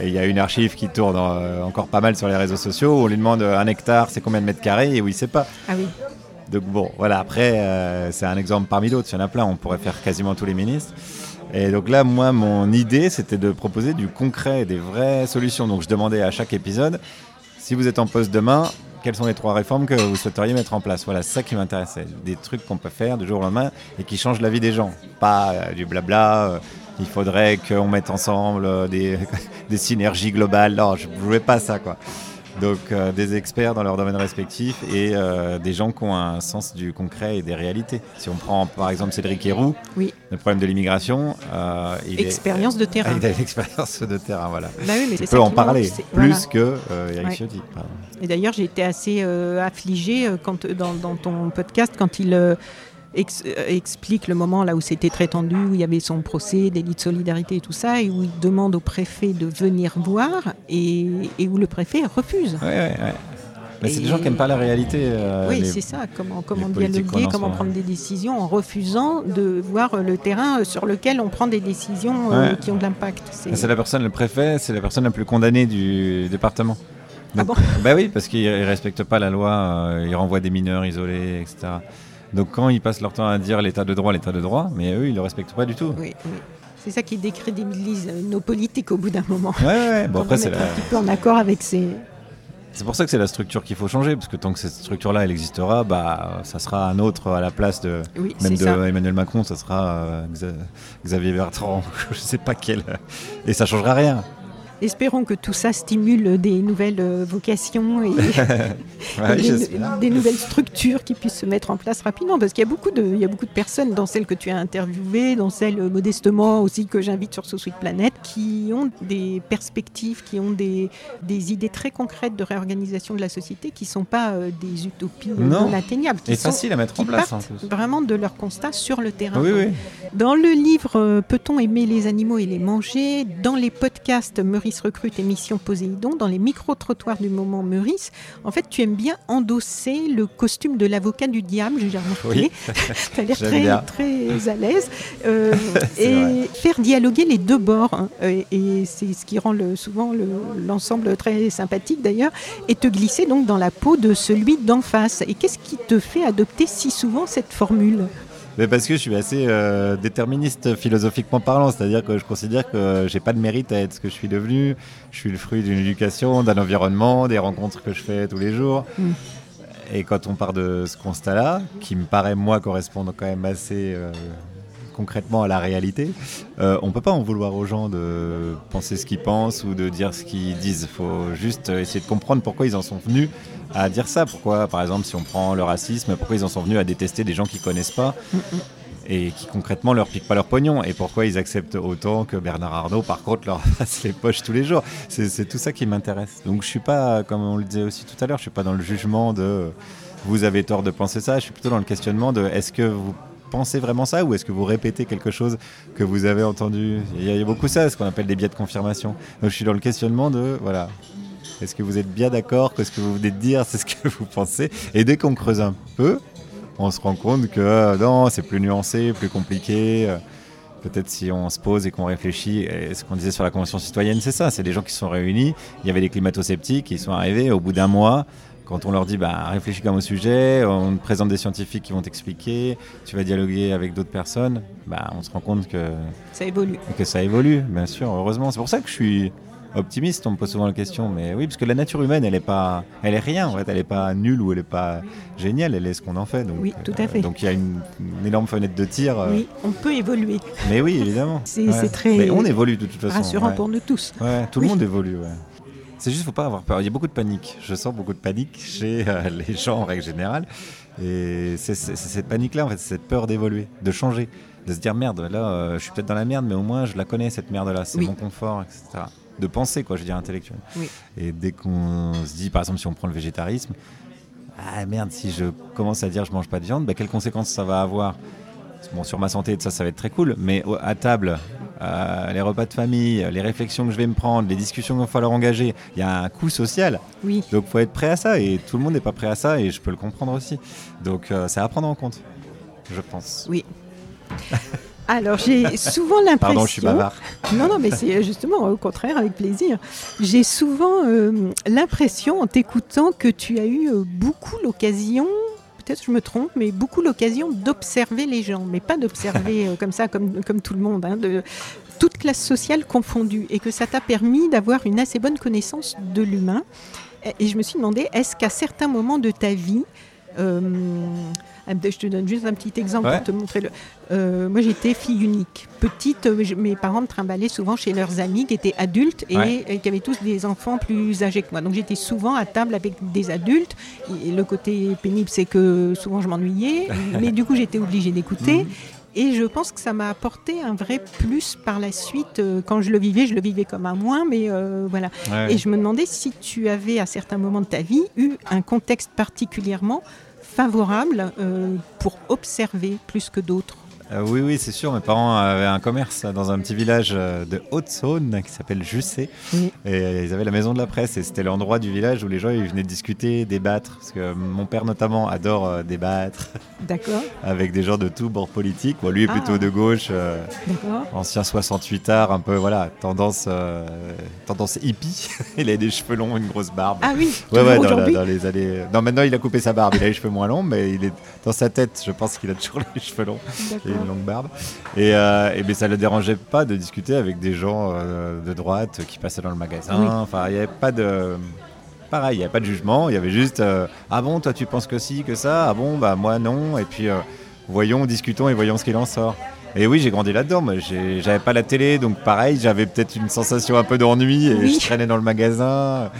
Et il y a une archive qui tourne euh, encore pas mal sur les réseaux sociaux où on lui demande un hectare, c'est combien de mètres carrés? Et où il sait pas. Ah oui. Donc bon, voilà, après, euh, c'est un exemple parmi d'autres. Il y en a plein, on pourrait faire quasiment tous les ministres. Et donc là, moi, mon idée, c'était de proposer du concret, des vraies solutions. Donc je demandais à chaque épisode, si vous êtes en poste demain, quelles sont les trois réformes que vous souhaiteriez mettre en place? Voilà, ça qui m'intéressait. Des trucs qu'on peut faire du jour au lendemain et qui changent la vie des gens. Pas euh, du blabla, euh, il faudrait qu'on mette ensemble euh, des, des, synergies globales. Non, je ne voulais pas ça, quoi. Donc euh, des experts dans leur domaine respectif et euh, des gens qui ont un sens du concret et des réalités. Si on prend par exemple Cédric Héroux, oui. le problème de l'immigration, euh, expérience est, de terrain. Il a l'expérience de terrain, voilà. Bah oui, mais il peut en parler plus voilà. que Eric ouais. Ciotti. Et d'ailleurs, j'ai été assez affligée quand, dans, dans, ton podcast quand il Ex explique le moment là où c'était très tendu, où il y avait son procès, délit de solidarité et tout ça, et où il demande au préfet de venir voir, et, et où le préfet refuse. Ouais, ouais, ouais. Mais c'est des gens qui n'aiment pas la réalité. Euh, oui, c'est ça. Comment, comment dialoguer, comment prendre des décisions en refusant de voir le terrain sur lequel on prend des décisions ouais. euh, qui ont de l'impact. C'est la personne, le préfet, c'est la personne la plus condamnée du département. Donc, ah bon? bah oui, parce qu'il ne respecte pas la loi, euh, il renvoie des mineurs isolés, etc. Donc quand ils passent leur temps à dire l'état de droit, l'état de droit, mais eux, ils ne le respectent pas du tout. Oui, oui. C'est ça qui décrédibilise nos politiques au bout d'un moment. Ouais, ouais. Bon, après, c'est la... un petit peu en accord avec ces... C'est pour ça que c'est la structure qu'il faut changer, parce que tant que cette structure-là, elle existera, bah, ça sera un autre à la place de oui, même de ça. Emmanuel Macron, ça sera euh, Xavier Bertrand, je sais pas quel, et ça changera rien. Espérons que tout ça stimule des nouvelles vocations et, ouais, et des, des, nouvelles structures qui puissent se mettre en place rapidement. Parce qu'il y a beaucoup de, il y a beaucoup de personnes, dans celles que tu as interviewées, dans celles modestement aussi que j'invite sur So Sweet Planet, qui ont des perspectives, qui ont des, des, idées très concrètes de réorganisation de la société, qui ne sont pas euh, des utopies non, non atteignables. Qui et facile à mettre en place. En plus. Vraiment de leur constat sur le terrain. Oui, oui. Dans le livre euh, Peut-on aimer les animaux et les manger? Dans les podcasts Recrute émission Poséidon, dans les micro-trottoirs du moment Meurice, en fait, tu aimes bien endosser le costume de l'avocat du diable, j'ai remarqué. Oui. tu as l'air très, très à l'aise. Euh, et vrai. faire dialoguer les deux bords. Hein, et, et c'est ce qui rend le, souvent l'ensemble le, très sympathique d'ailleurs. Et te glisser donc dans la peau de celui d'en face. Et qu'est-ce qui te fait adopter si souvent cette formule? Mais parce que je suis assez euh, déterministe philosophiquement parlant, c'est-à-dire que je considère que j'ai pas de mérite à être ce que je suis devenu. Je suis le fruit d'une éducation, d'un environnement, des rencontres que je fais tous les jours. Mm. Et quand on part de ce constat-là, qui me paraît moi correspondre quand même assez euh, concrètement à la réalité, euh, on peut pas en vouloir aux gens de penser ce qu'ils pensent ou de dire ce qu'ils disent. Il faut juste essayer de comprendre pourquoi ils en sont venus à dire ça. Pourquoi, par exemple, si on prend le racisme, pourquoi ils en sont venus à détester des gens qu'ils connaissent pas et qui concrètement leur piquent pas leur pognon et pourquoi ils acceptent autant que Bernard Arnault, par contre, leur fasse les poches tous les jours. C'est tout ça qui m'intéresse. Donc je suis pas, comme on le disait aussi tout à l'heure, je suis pas dans le jugement de vous avez tort de penser ça. Je suis plutôt dans le questionnement de est-ce que vous pensez vraiment ça ou est-ce que vous répétez quelque chose que vous avez entendu? Il y, a, il y a beaucoup ça, ce qu'on appelle des biais de confirmation. Donc je suis dans le questionnement de voilà, est-ce que vous êtes bien d'accord que ce que vous venez de dire, c'est ce que vous pensez? Et dès qu'on creuse un peu, on se rend compte que euh, non, c'est plus nuancé, plus compliqué. Euh, Peut-être si on se pose et qu'on réfléchit, et ce qu'on disait sur la Convention citoyenne, c'est ça, c'est des gens qui sont réunis, il y avait des climato-sceptiques, ils sont arrivés au bout d'un mois, quand on leur dit bah, réfléchis comme au sujet, on te présente des scientifiques qui vont t'expliquer, tu vas dialoguer avec d'autres personnes, bah, on se rend compte que ça évolue. Que ça évolue, bien sûr, heureusement. C'est pour ça que je suis optimiste, on me pose souvent la question, mais oui, parce que la nature humaine, elle est pas, elle est rien en fait, elle est pas nulle ou elle est pas géniale, elle est ce qu'on en fait. Donc, oui, tout à fait. Euh, donc il y a une, une, énorme fenêtre de tir. Euh... Oui, on peut évoluer. Mais oui, évidemment. C'est ouais. très. Mais on évolue de toute façon. Rassurant ouais. pour nous tous. Ouais, tout oui. le monde évolue. Ouais. C'est juste, faut pas avoir peur. Il y a beaucoup de panique. Je sens beaucoup de panique chez euh, les gens en règle générale. Et c'est cette panique-là, en fait, cette peur d'évoluer, de changer, de se dire merde, là, euh, je suis peut-être dans la merde, mais au moins je la connais cette merde-là, c'est oui. mon confort, etc de penser, quoi, je veux dire, intellectuel. Oui. Et dès qu'on se dit, par exemple, si on prend le végétarisme, ah merde, si je commence à dire je mange pas de viande, bah, quelles conséquences ça va avoir? Bon, sur ma santé, ça, ça va être très cool, mais à table, euh, les repas de famille, les réflexions que je vais me prendre, les discussions qu'il va falloir engager, il y a un coût social. Oui. Donc, il faut être prêt à ça, et tout le monde n'est pas prêt à ça, et je peux le comprendre aussi. Donc, euh, c'est à prendre en compte, je pense. Oui. Alors j'ai souvent l'impression. Pardon, je suis bavard. Non, non, mais c'est justement au contraire avec plaisir. J'ai souvent euh, l'impression en t'écoutant que tu as eu beaucoup l'occasion, peut-être je me trompe, mais beaucoup l'occasion d'observer les gens, mais pas d'observer euh, comme ça, comme, comme tout le monde, hein, de toute classe sociale confondue, et que ça t'a permis d'avoir une assez bonne connaissance de l'humain. Et je me suis demandé, est-ce qu'à certains moments de ta vie, euh, je te donne juste un petit exemple pour te montrer. Le, euh, moi, j'étais fille unique. Petite, euh, mes parents me trimballaient souvent chez leurs amis qui étaient adultes et, qui avaient tous des enfants plus âgés que moi. Donc, j'étais souvent à table avec des adultes. Et le côté pénible, c'est que souvent, je m'ennuyais. mais du coup, j'étais obligée d'écouter. Mhm. Et je pense que ça m'a apporté un vrai plus par la suite. Euh, quand je le vivais, je le vivais comme un moins, mais euh, voilà. Et je me demandais si tu avais, à certains moments de ta vie, eu un contexte particulièrement favorable euh, pour observer plus que d'autres. Euh, oui, oui, c'est sûr. Mes parents avaient un commerce dans un petit village euh, de Haute-Saône qui s'appelle Jussé. Et ils avaient la maison de la presse. Et c'était l'endroit du village où les gens ils venaient discuter, débattre. Parce que mon père, notamment, adore euh, débattre. D'accord. avec des gens de tout bord politique. lui est plutôt ah. de gauche. ancien 68 art, un peu, voilà, tendance, tendance hippie. il a des cheveux longs, une grosse barbe. Ah oui, ouais, ouais, dans, les années. Non, maintenant, il a coupé sa barbe. Il a les cheveux moins longs, mais il est dans sa tête, je pense qu'il a toujours les cheveux longs une longue barbe. Et, euh, et ben, ça ne le dérangeait pas de discuter avec des gens euh, de droite qui passaient dans le magasin. Enfin, il n'y avait pas de. Pareil, il n'y avait pas de jugement. Il y avait juste euh, Ah bon, toi tu penses que si, que ça? Ah bon, bah moi non. Et puis voyons, discutons et voyons ce qu'il en sort. Et oui, j'ai grandi là-dedans. J'avais pas la télé, donc pareil, j'avais peut-être une sensation un peu d'ennui et je traînais dans le magasin.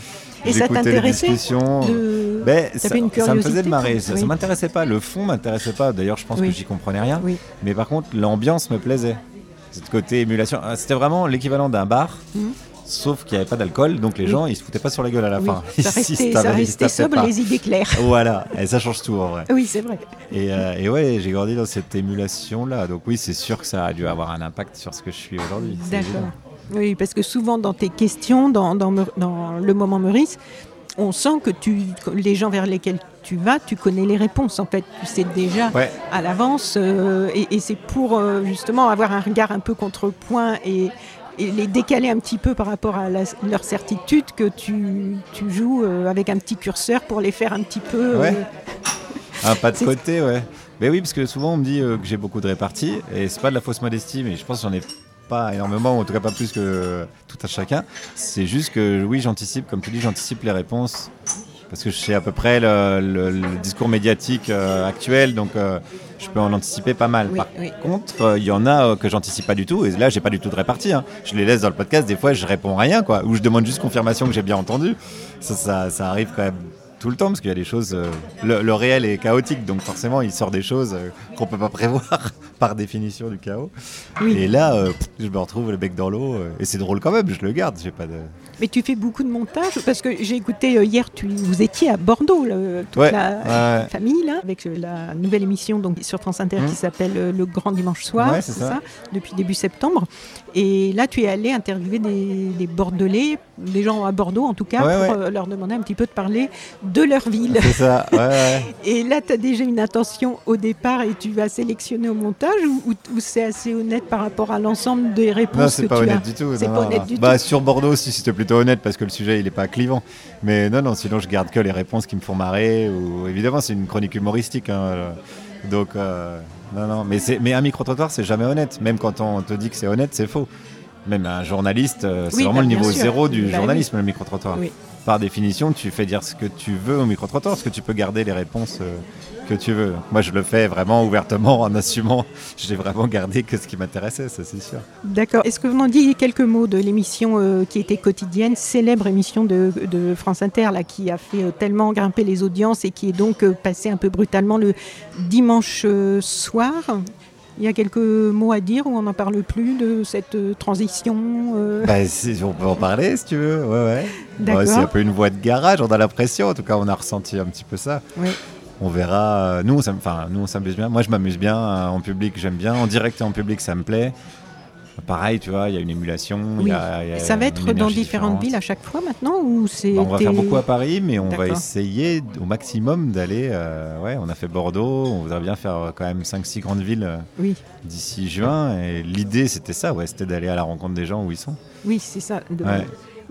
Et ça t'intéressait de... ben, ça, ça, me faisait de marrer. Ça, ne m'intéressait pas. Le fond m'intéressait pas. D'ailleurs, je pense que j'y comprenais rien. Mais par contre, l'ambiance me plaisait. Ce côté émulation. Ah, c'était vraiment l'équivalent d'un bar. Mhm. Sauf qu'il n'y avait pas d'alcool, donc les gens ils se foutaient pas sur la gueule à la fin. Ça restait, ça restait sobre, les idées claires. Voilà, et ça change tout en vrai. Oui, c'est vrai. Et, euh, et ouais, j'ai grandi dans cette émulation là, donc oui, c'est sûr que ça a dû avoir un impact sur ce que je suis aujourd'hui. D'accord. Oui, parce que souvent dans tes questions, dans, dans, le moment Meurice, on sent que tu, les gens vers lesquels tu vas, tu connais les réponses. En fait, tu sais déjà à l'avance. Euh, et, c'est pour euh, justement avoir un regard un peu contrepoint et, et les décaler un petit peu par rapport à leur certitude que tu, tu joues euh, avec un petit curseur pour les faire un petit peu. Ouais. un pas de côté, ouais. Mais oui, parce que souvent on me dit que j'ai beaucoup de réparties et c'est pas de la fausse modestie, mais je pense que j'en ai pas énormément, en tout cas pas plus que tout à chacun. C'est juste que oui, j'anticipe, comme tu dis, j'anticipe les réponses parce que je sais à peu près le, discours médiatique euh, actuel, donc euh, je peux en anticiper pas mal. Par contre, euh, il y en a que j'anticipe pas du tout, et là j'ai pas du tout de répartie. Hein. Je les laisse dans le podcast, des fois je réponds rien, quoi, ou je demande juste confirmation que j'ai bien entendu. Ça, ça, ça, arrive quand même tout le temps, parce qu'il y a des choses. le, réel est chaotique, donc forcément il sort des choses qu'on peut pas prévoir par définition du chaos. Et là, euh, je me retrouve le bec dans l'eau. Euh, et c'est drôle quand même, je le garde. J'ai pas de... Mais tu fais beaucoup de montage parce que j'ai écouté euh, hier, tu, vous étiez à Bordeaux, toute la famille, là, avec la nouvelle émission donc, sur France Inter qui mmh. s'appelle Le Grand Dimanche Soir, c'est ça. depuis début septembre. Et là, tu es allé interviewer des, des Bordelais, des gens à Bordeaux en tout cas, pour leur demander un petit peu de parler de leur ville. C'est ça, Et là, tu as déjà une intention au départ et tu vas sélectionner au montage ou, c'est assez honnête par rapport à l'ensemble des réponses Non, c'est pas honnête du tout. C'est pas honnête du bah, Sur Bordeaux, si c'était plutôt honnête parce que le sujet il est pas clivant. Mais non, non, sinon je garde que les réponses qui me font marrer. Ou évidemment, c'est une chronique humoristique. Hein, donc euh, non, non. Mais mais un micro trottoir, c'est jamais honnête. Même quand on te dit que c'est honnête, c'est faux. Même un journaliste, euh, c'est vraiment bah, le niveau zéro du bah journalisme, le micro trottoir. Par définition, tu fais dire ce que tu veux au micro trottoir, parce que tu peux garder les réponses. Euh, que tu veux? Moi, je le fais vraiment ouvertement, en assumant. J'ai vraiment gardé que ce qui m'intéressait, ça c'est sûr. D'accord. Est-ce que vous m'en dites quelques mots de l'émission euh, qui était quotidienne, célèbre émission de, France Inter, là, qui a fait euh, tellement grimper les audiences et qui est donc passée un peu brutalement le dimanche soir? Il y a quelques mots à dire ou on n'en parle plus de cette transition bah, On peut en parler si tu veux. Ouais, ouais. c'est un peu une voie de garage, on a l'impression, en tout cas on a ressenti un petit peu ça. Oui on verra. Euh, nous, on s'amuse bien. Moi, je m'amuse bien euh, en public, j'aime bien. En direct et en public, ça me plaît. Pareil, tu vois, il y a une émulation. ça va être dans différentes villes à chaque fois maintenant ou c'est bah, On va faire beaucoup à Paris, mais on va essayer au maximum d'aller. Euh, ouais, on a fait Bordeaux, on voudrait bien faire quand même 5-6 grandes villes d'ici juin. Et l'idée, c'était ça, ouais, c'était d'aller à la rencontre des gens où ils sont. Oui, c'est ça.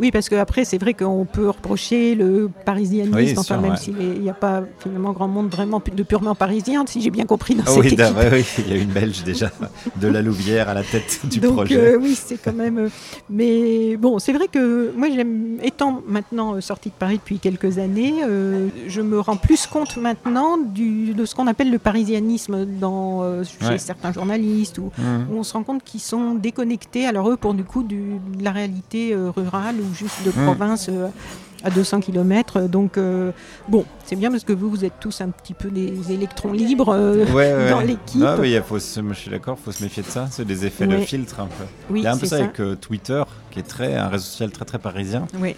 Oui, parce qu'après, c'est vrai qu'on peut reprocher le parisianisme, Oui, enfin, sûr, même ouais. s'il n'y a pas finalement grand monde vraiment de purement parisien, si j'ai bien compris dans Ah cette oui, équipe. oui, il y a une Belge déjà, de la Louvière à la tête du Donc projet. euh, oui, c'est quand même. euh, mais bon, c'est vrai que moi, j'aime, étant maintenant euh, sortie de Paris depuis quelques années, euh, je me rends plus compte maintenant du, de ce qu'on appelle le parisianisme dans, chez Ouais. certains journalistes, où, où on se rend compte qu'ils sont déconnectés. Alors eux, pour du coup, du- de la réalité rurale ou juste de Mhm. province. euh, à 200 km. Donc, euh, bon, c'est bien parce que vous, vous êtes tous un petit peu des électrons libres euh, Ouais, ouais. dans l'équipe. Non, mais il y a- faut se- je suis d'accord, il faut se méfier de ça. C'est des effets de filtre un peu. Oui, il y a un peu ça, ça. avec euh, Twitter, qui est très, un réseau social très très parisien. Oui.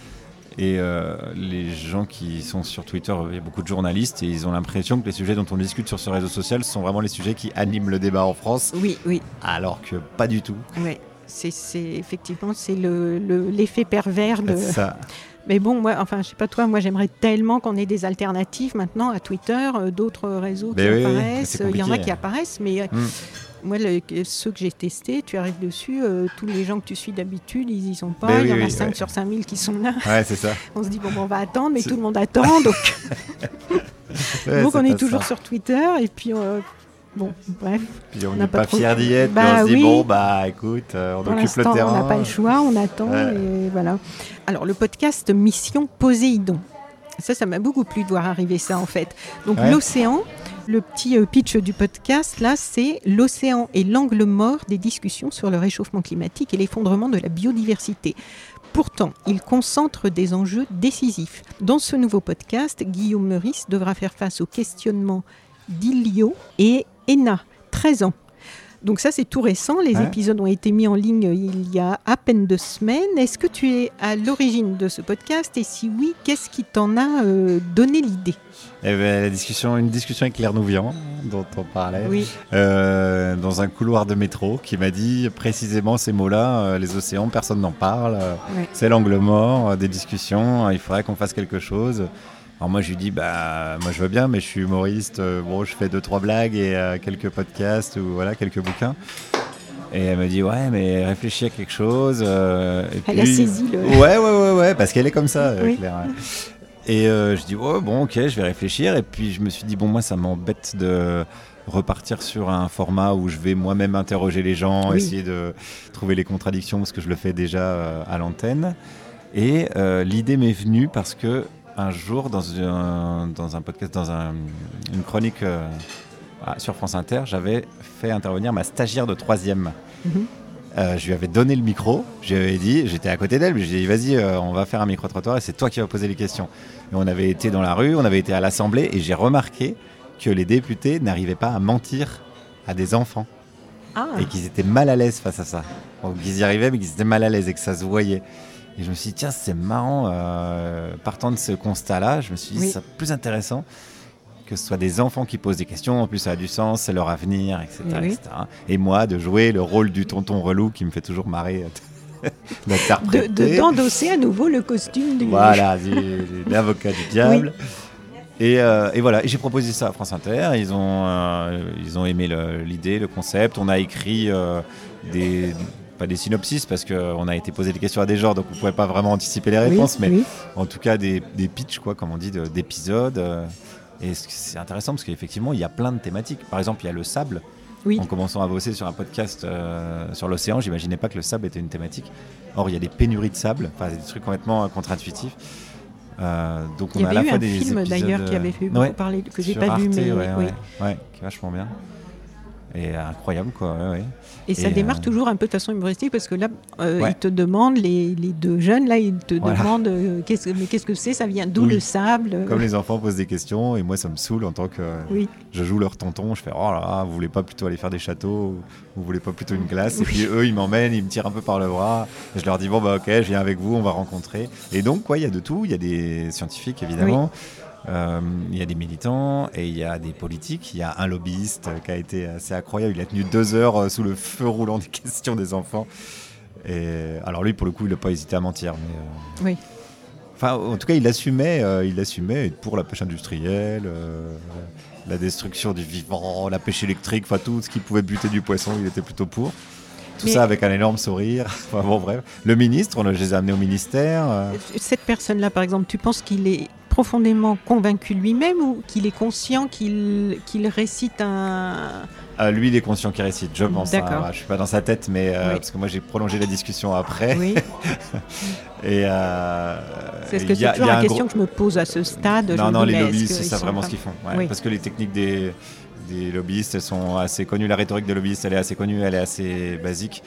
Et euh, les gens qui sont sur Twitter, il y a beaucoup de journalistes et ils ont l'impression que les sujets dont on discute sur ce réseau social sont vraiment les sujets qui animent le débat en France, Oui, oui, alors que pas du tout. oui. C'est, effectivement c'est le, le- l'effet pervers de. Ça. Mais bon, moi, enfin, je sais pas toi, moi j'aimerais tellement qu'on ait des alternatives maintenant à Twitter, euh, d'autres réseaux qui Mais oui, mais apparaissent. Il y en a qui apparaissent, mais euh, Mm. moi, le- ceux que j'ai testés, tu arrives dessus, euh, tous les gens que tu suis d'habitude, ils y sont pas. Mais Il y oui, en a oui, 5 ouais. sur 5000 qui sont là. Ouais, c'est ça. On se dit, bon, ben, on va attendre, mais tout le monde attend. Donc, Ouais, donc on est toujours ça. sur Twitter. Et puis, euh, bon, bref. Puis on n'est pas, pas trop- fiers d'y être, Bah on se dit oui. bon, bah écoute, euh, on Pour occupe le terrain. on n'a pas le choix, on attend. Ouais. Et voilà. Alors, le podcast Mission Poséidon. Ça, ça m'a beaucoup plu de voir arriver ça, en fait. Donc, Ouais. l'océan, le petit euh, pitch du podcast, là, c'est l'océan est l'angle mort des discussions sur le réchauffement climatique et l'effondrement de la biodiversité. Pourtant, il concentre des enjeux décisifs. Dans ce nouveau podcast, Guillaume Meurice devra faire face aux questionnements d'Ilio et Ena, 13 ans. Donc ça, c'est tout récent. Les Ouais. épisodes ont été mis en ligne il y a à peine deux semaines. Est-ce que tu es à l'origine de ce podcast? Et si oui, qu'est-ce qui t'en a euh, donné l'idée? Eh ben, la discussion, une discussion avec Claire Nouvian, dont on parlait, Oui, euh, dans un couloir de métro, qui m'a dit précisément ces mots-là euh, les océans, personne n'en parle. euh, Ouais. C'est l'angle mort euh, des discussions. euh, il faudrait qu'on fasse quelque chose. Alors moi je lui dis bah moi je veux bien mais je suis humoriste euh, bon je fais deux trois blagues et euh, quelques podcasts ou voilà quelques bouquins et elle me dit ouais mais réfléchis à quelque chose euh, et elle a saisi le. Ouais, ouais, ouais, ouais, parce qu'elle est comme ça, Oui. Claire. ouais. Et je dis, ouais, bon, ok, je vais réfléchir. Et puis je me suis dit, bon, moi, ça m'embête de repartir sur un format où je vais moi-même interroger les gens, Oui. essayer de trouver les contradictions, parce que je le fais déjà à l'antenne. Et l'idée m'est venue parce que un jour, dans un, dans un podcast, dans un- une chronique euh, ah, sur France Inter, j'avais fait intervenir ma stagiaire de troisième. Mhm. Euh, je lui avais donné le micro, j'avais dit, j'étais à côté d'elle, mais j'ai dit vas-y, euh, on va faire un micro-trottoir et c'est toi qui vas poser les questions. Et on avait été dans la rue, on avait été à l'Assemblée et j'ai remarqué que les députés n'arrivaient pas à mentir à des enfants Ah, et qu'ils étaient mal à l'aise face à ça. Donc ils y arrivaient, mais qu'ils étaient mal à l'aise et que ça se voyait. Et je me suis dit, tiens, c'est marrant, euh, partant de ce constat-là, je me suis dit, Oui. c'est plus intéressant que ce soit des enfants qui posent des questions, en plus ça a du sens, c'est leur avenir, etc., Oui, oui. etc. Et moi, de jouer le rôle du tonton relou qui me fait toujours marrer de, d'interpréter. de- d'endosser à nouveau le costume du. Voilà, du- l'avocat du diable. Et, euh, et voilà, j'ai proposé ça à France Inter. Ils ont, euh, ils ont aimé le- l'idée, le concept. On a écrit euh, des, pas des synopsis parce qu'on a été posé des questions à des gens, donc on ne pouvait pas vraiment anticiper les Oui, réponses, mais oui. en tout cas des, des pitchs, quoi, comme on dit, de- d'épisodes. euh, et c'est intéressant parce qu'effectivement, il y a plein de thématiques. Par exemple, il y a le sable. Oui. En commençant à bosser sur un podcast euh, sur l'océan, j'imaginais pas que le sable était une thématique. Or, il y a des pénuries de sable, enfin, des trucs complètement euh, contre-intuitifs. Euh, donc, on Il y a à la avait eu fois un des film d'ailleurs qui euh, avait fait beaucoup ouais, parler, que j'ai pas vu, Arte, mais ouais, oui. ouais, ouais, qui est vachement bien. Et incroyable, quoi. ouais, ouais. Et ça Et, démarre euh, toujours un peu de façon humoristique parce que là, euh, Ouais. ils te demandent, les, les deux jeunes, là, ils te Voilà. demandent euh, qu'est-ce, que- mais qu'est-ce que c'est Ça vient d'où Oui. le sable Comme les enfants posent des questions, et moi, ça me saoule en tant que. Oui. Je joue leur tonton, je fais Oh là là, vous voulez pas plutôt aller faire des châteaux Vous voulez pas plutôt une glace? Et puis eux, ils m'emmènent, ils me tirent un peu par le bras. Et je leur dis Bon, bah ok, je viens avec vous, on va rencontrer. Et donc, quoi, il y a de tout. Il y a des scientifiques, évidemment. Euh, Il y a des militants et il y a des politiques. Il y a un lobbyiste qui a été assez incroyable. Il a tenu deux heures euh, sous le feu roulant des questions des enfants. Et alors lui, pour le coup, il n'a pas hésité à mentir. Mais, euh, Oui. Enfin, en tout cas, il assumait, euh, il assumait pour la pêche industrielle, euh, la destruction du vivant, la pêche électrique, enfin tout ce qui pouvait buter du poisson, il était plutôt pour. Tout ça avec un énorme sourire. enfin, bon, bref. Le ministre, on, je les ai amenés au ministère. euh. Cette personne-là, par exemple, tu penses qu'il est profondément convaincu lui-même ou qu'il est conscient qu'il qu'il récite un... Ah, lui, il est conscient qu'il récite, je pense. hein. D'accord. Je suis pas dans sa tête, mais euh, Oui. parce que moi, j'ai prolongé la discussion après. Oui, Et euh, c'est ce que c'est toujours la question gros- que je me pose à ce stade. Non, non, les lobbyistes, c'est ça vraiment pas- ce qu'ils font. ouais. Oui. Parce que les techniques des, des lobbyistes, elles sont assez connues. La rhétorique des lobbyistes, elle est assez connue, elle est assez basique.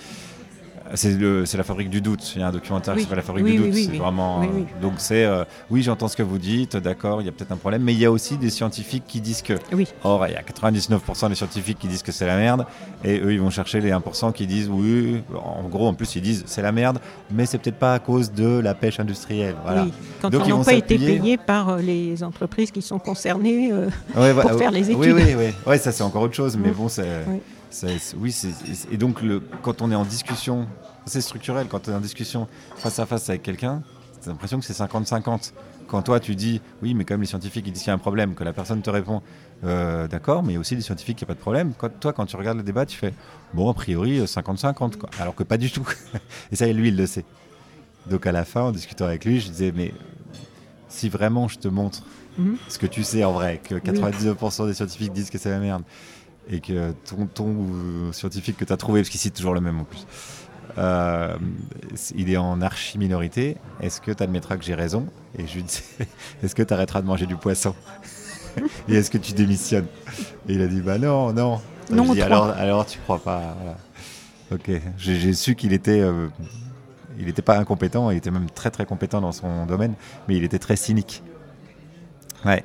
C'est la fabrique du doute. Il y a un documentaire Oui. qui s'appelle La fabrique Oui, du oui, doute. oui, c'est oui. vraiment. Oui, euh, oui. Donc c'est euh, oui, j'entends ce que vous dites, d'accord, il y a peut-être un problème, mais il y a aussi des scientifiques qui disent que. Oui. Or, il y a 99% des scientifiques qui disent que c'est la merde, et eux, ils vont chercher les 1% qui disent oui. En gros, en plus, ils disent c'est la merde, mais c'est peut-être pas à cause de la pêche industrielle. Voilà. Oui, quand Donc, ils n'ont pas été payés par euh, les entreprises qui sont concernées. euh, Ouais, pour faire les Oui, études. oui, oui. Ouais, ça c'est encore autre chose, mais bon, c'est, Oui. et donc le, quand on est en discussion, c'est structurel. Quand on est en discussion face à face avec quelqu'un, t'as l'impression que c'est 50-50. Quand toi tu dis oui, mais quand même les scientifiques ils disent qu'il y a un problème, que la personne te répond euh, d'accord, mais il y a aussi des scientifiques qui a pas de problème. Quand, toi, quand tu regardes le débat, tu fais bon, a priori euh, 50-50, quoi. alors que pas du tout. et ça, lui, il le sait. Donc à la fin, en discutant avec lui, je disais mais si vraiment je te montre Mhm. ce que tu sais en vrai, que 99% des scientifiques disent que c'est la merde, et que ton, ton scientifique que tu as trouvé, parce qu'il cite toujours le même en plus, euh, il est en archi-minorité, est-ce que tu admettras que j'ai raison Et je lui disais, est-ce que tu arrêteras de manger du poisson Et est-ce que tu démissionnes? Et il a dit, bah non, non. Non, je dis, alors, alors tu crois pas. voilà. Ok, j'ai j'ai su qu'il était... euh, il n'était pas incompétent, il était même très très compétent dans son domaine, mais il était très cynique. Ouais,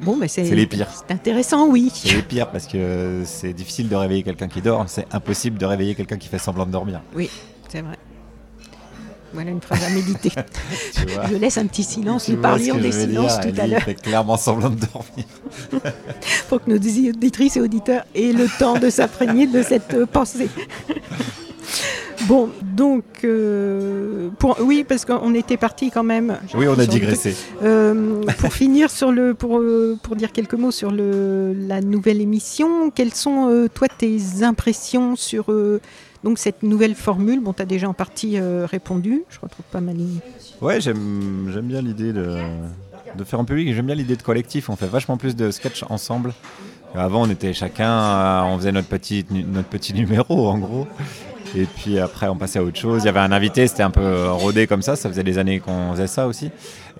Bon, mais c'est les pires. C'est intéressant, oui. c'est les pires parce que c'est difficile de réveiller quelqu'un qui dort, c'est impossible de réveiller quelqu'un qui fait semblant de dormir. Oui, c'est vrai. Voilà une phrase à méditer. Vois Je laisse un petit silence, nous parlions des silences dire tout à l'heure fait clairement semblant de dormir. pour que nos auditrices et auditeurs aient le temps de s'imprégner de cette euh, pensée. Bon, donc, euh, pour, oui, parce qu'on était parti quand même. Oui, on a digressé. Euh, pour finir sur le, pour, euh, pour dire quelques mots sur le, la nouvelle émission, quelles sont euh, toi tes impressions sur donc cette nouvelle formule? Bon, tu as déjà en partie répondu. Je retrouve pas ma ligne. Ouais, j'aime bien l'idée de, de faire en public j'aime bien l'idée de collectif. On fait vachement plus de sketchs ensemble. Avant, on était chacun, on faisait notre petit, notre petit numéro en gros. Et puis après, on passait à autre chose. Il y avait un invité, c'était un peu rodé comme ça. Ça faisait des années qu'on faisait ça aussi.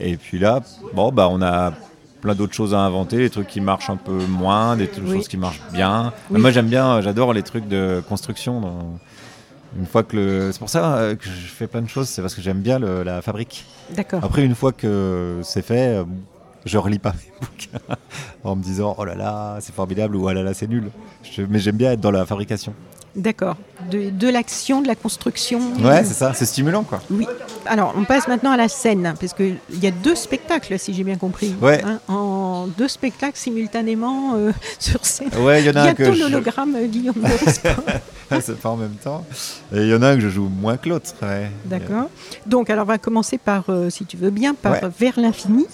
Et puis là, bon, bah, on a plein d'autres choses à inventer, des trucs qui marchent un peu moins, des Oui. choses qui marchent bien. Oui. Moi, j'aime bien, j'adore les trucs de construction. dans- Une fois que le, c'est pour ça euh, que je fais plein de choses, c'est parce que j'aime bien le- la fabrique. D'accord. Après, une fois que c'est fait, euh, je relis pas mes bouquins en me disant oh là là, c'est formidable ou oh là là, c'est nul. Je- mais j'aime bien être dans la fabrication. D'accord. De, de l'action, de la construction. Ouais, c'est ça, c'est stimulant quoi. Oui. Alors, on passe maintenant à la scène, parce qu'il y a deux spectacles, si j'ai bien compris. Ouais. Hein, en deux spectacles simultanément euh, sur scène. Ouais, il y en a un que Bientôt je... l'hologramme euh, Guillaume Meurice. c'est pas en même temps. Et il y en a un que je joue moins que l'autre. ouais. D'accord. Donc, alors, on va commencer par, euh, si tu veux bien, par Ouais. Vers l'infini.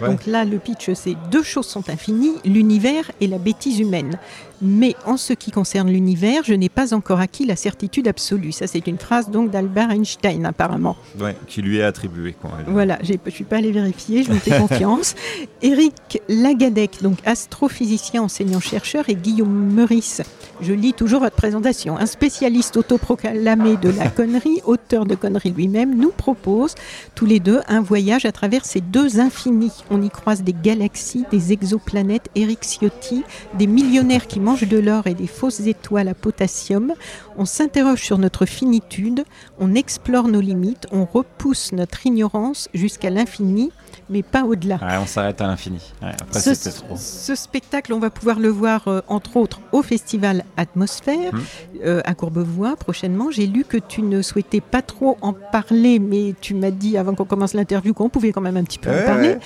Ouais. Donc là, le pitch, c'est deux choses sont infinies, l'univers et la bêtise humaine. Mais en ce qui concerne l'univers, je n'ai pas encore acquis la certitude absolue. Ça, c'est une phrase donc d'Albert Einstein, apparemment. Ouais, qui lui est attribué. Quoi. Voilà, je ne suis pas allée vérifier, je vous fais confiance. Éric Lagadec, donc astrophysicien, enseignant-chercheur, et Guillaume Meurice, je lis toujours votre présentation, un spécialiste autoproclamé de la connerie, auteur de conneries lui-même, nous propose tous les deux un voyage à travers ces deux infinis. On y croise des galaxies, des exoplanètes, Eric Ciotti, des millionnaires qui mangent de l'or et des fausses étoiles à potassium. On s'interroge sur notre finitude, on explore nos limites, on repousse notre ignorance jusqu'à l'infini, mais pas au-delà. Ouais, on s'arrête à l'infini. Ouais, Ce, spectacle, on va pouvoir le voir euh, entre autres au festival Atmosphère Hmm. euh, à Courbevoie prochainement. J'ai lu que tu ne souhaitais pas trop en parler, mais tu m'as dit avant qu'on commence l'interview qu'on pouvait quand même un petit peu Ouais, en parler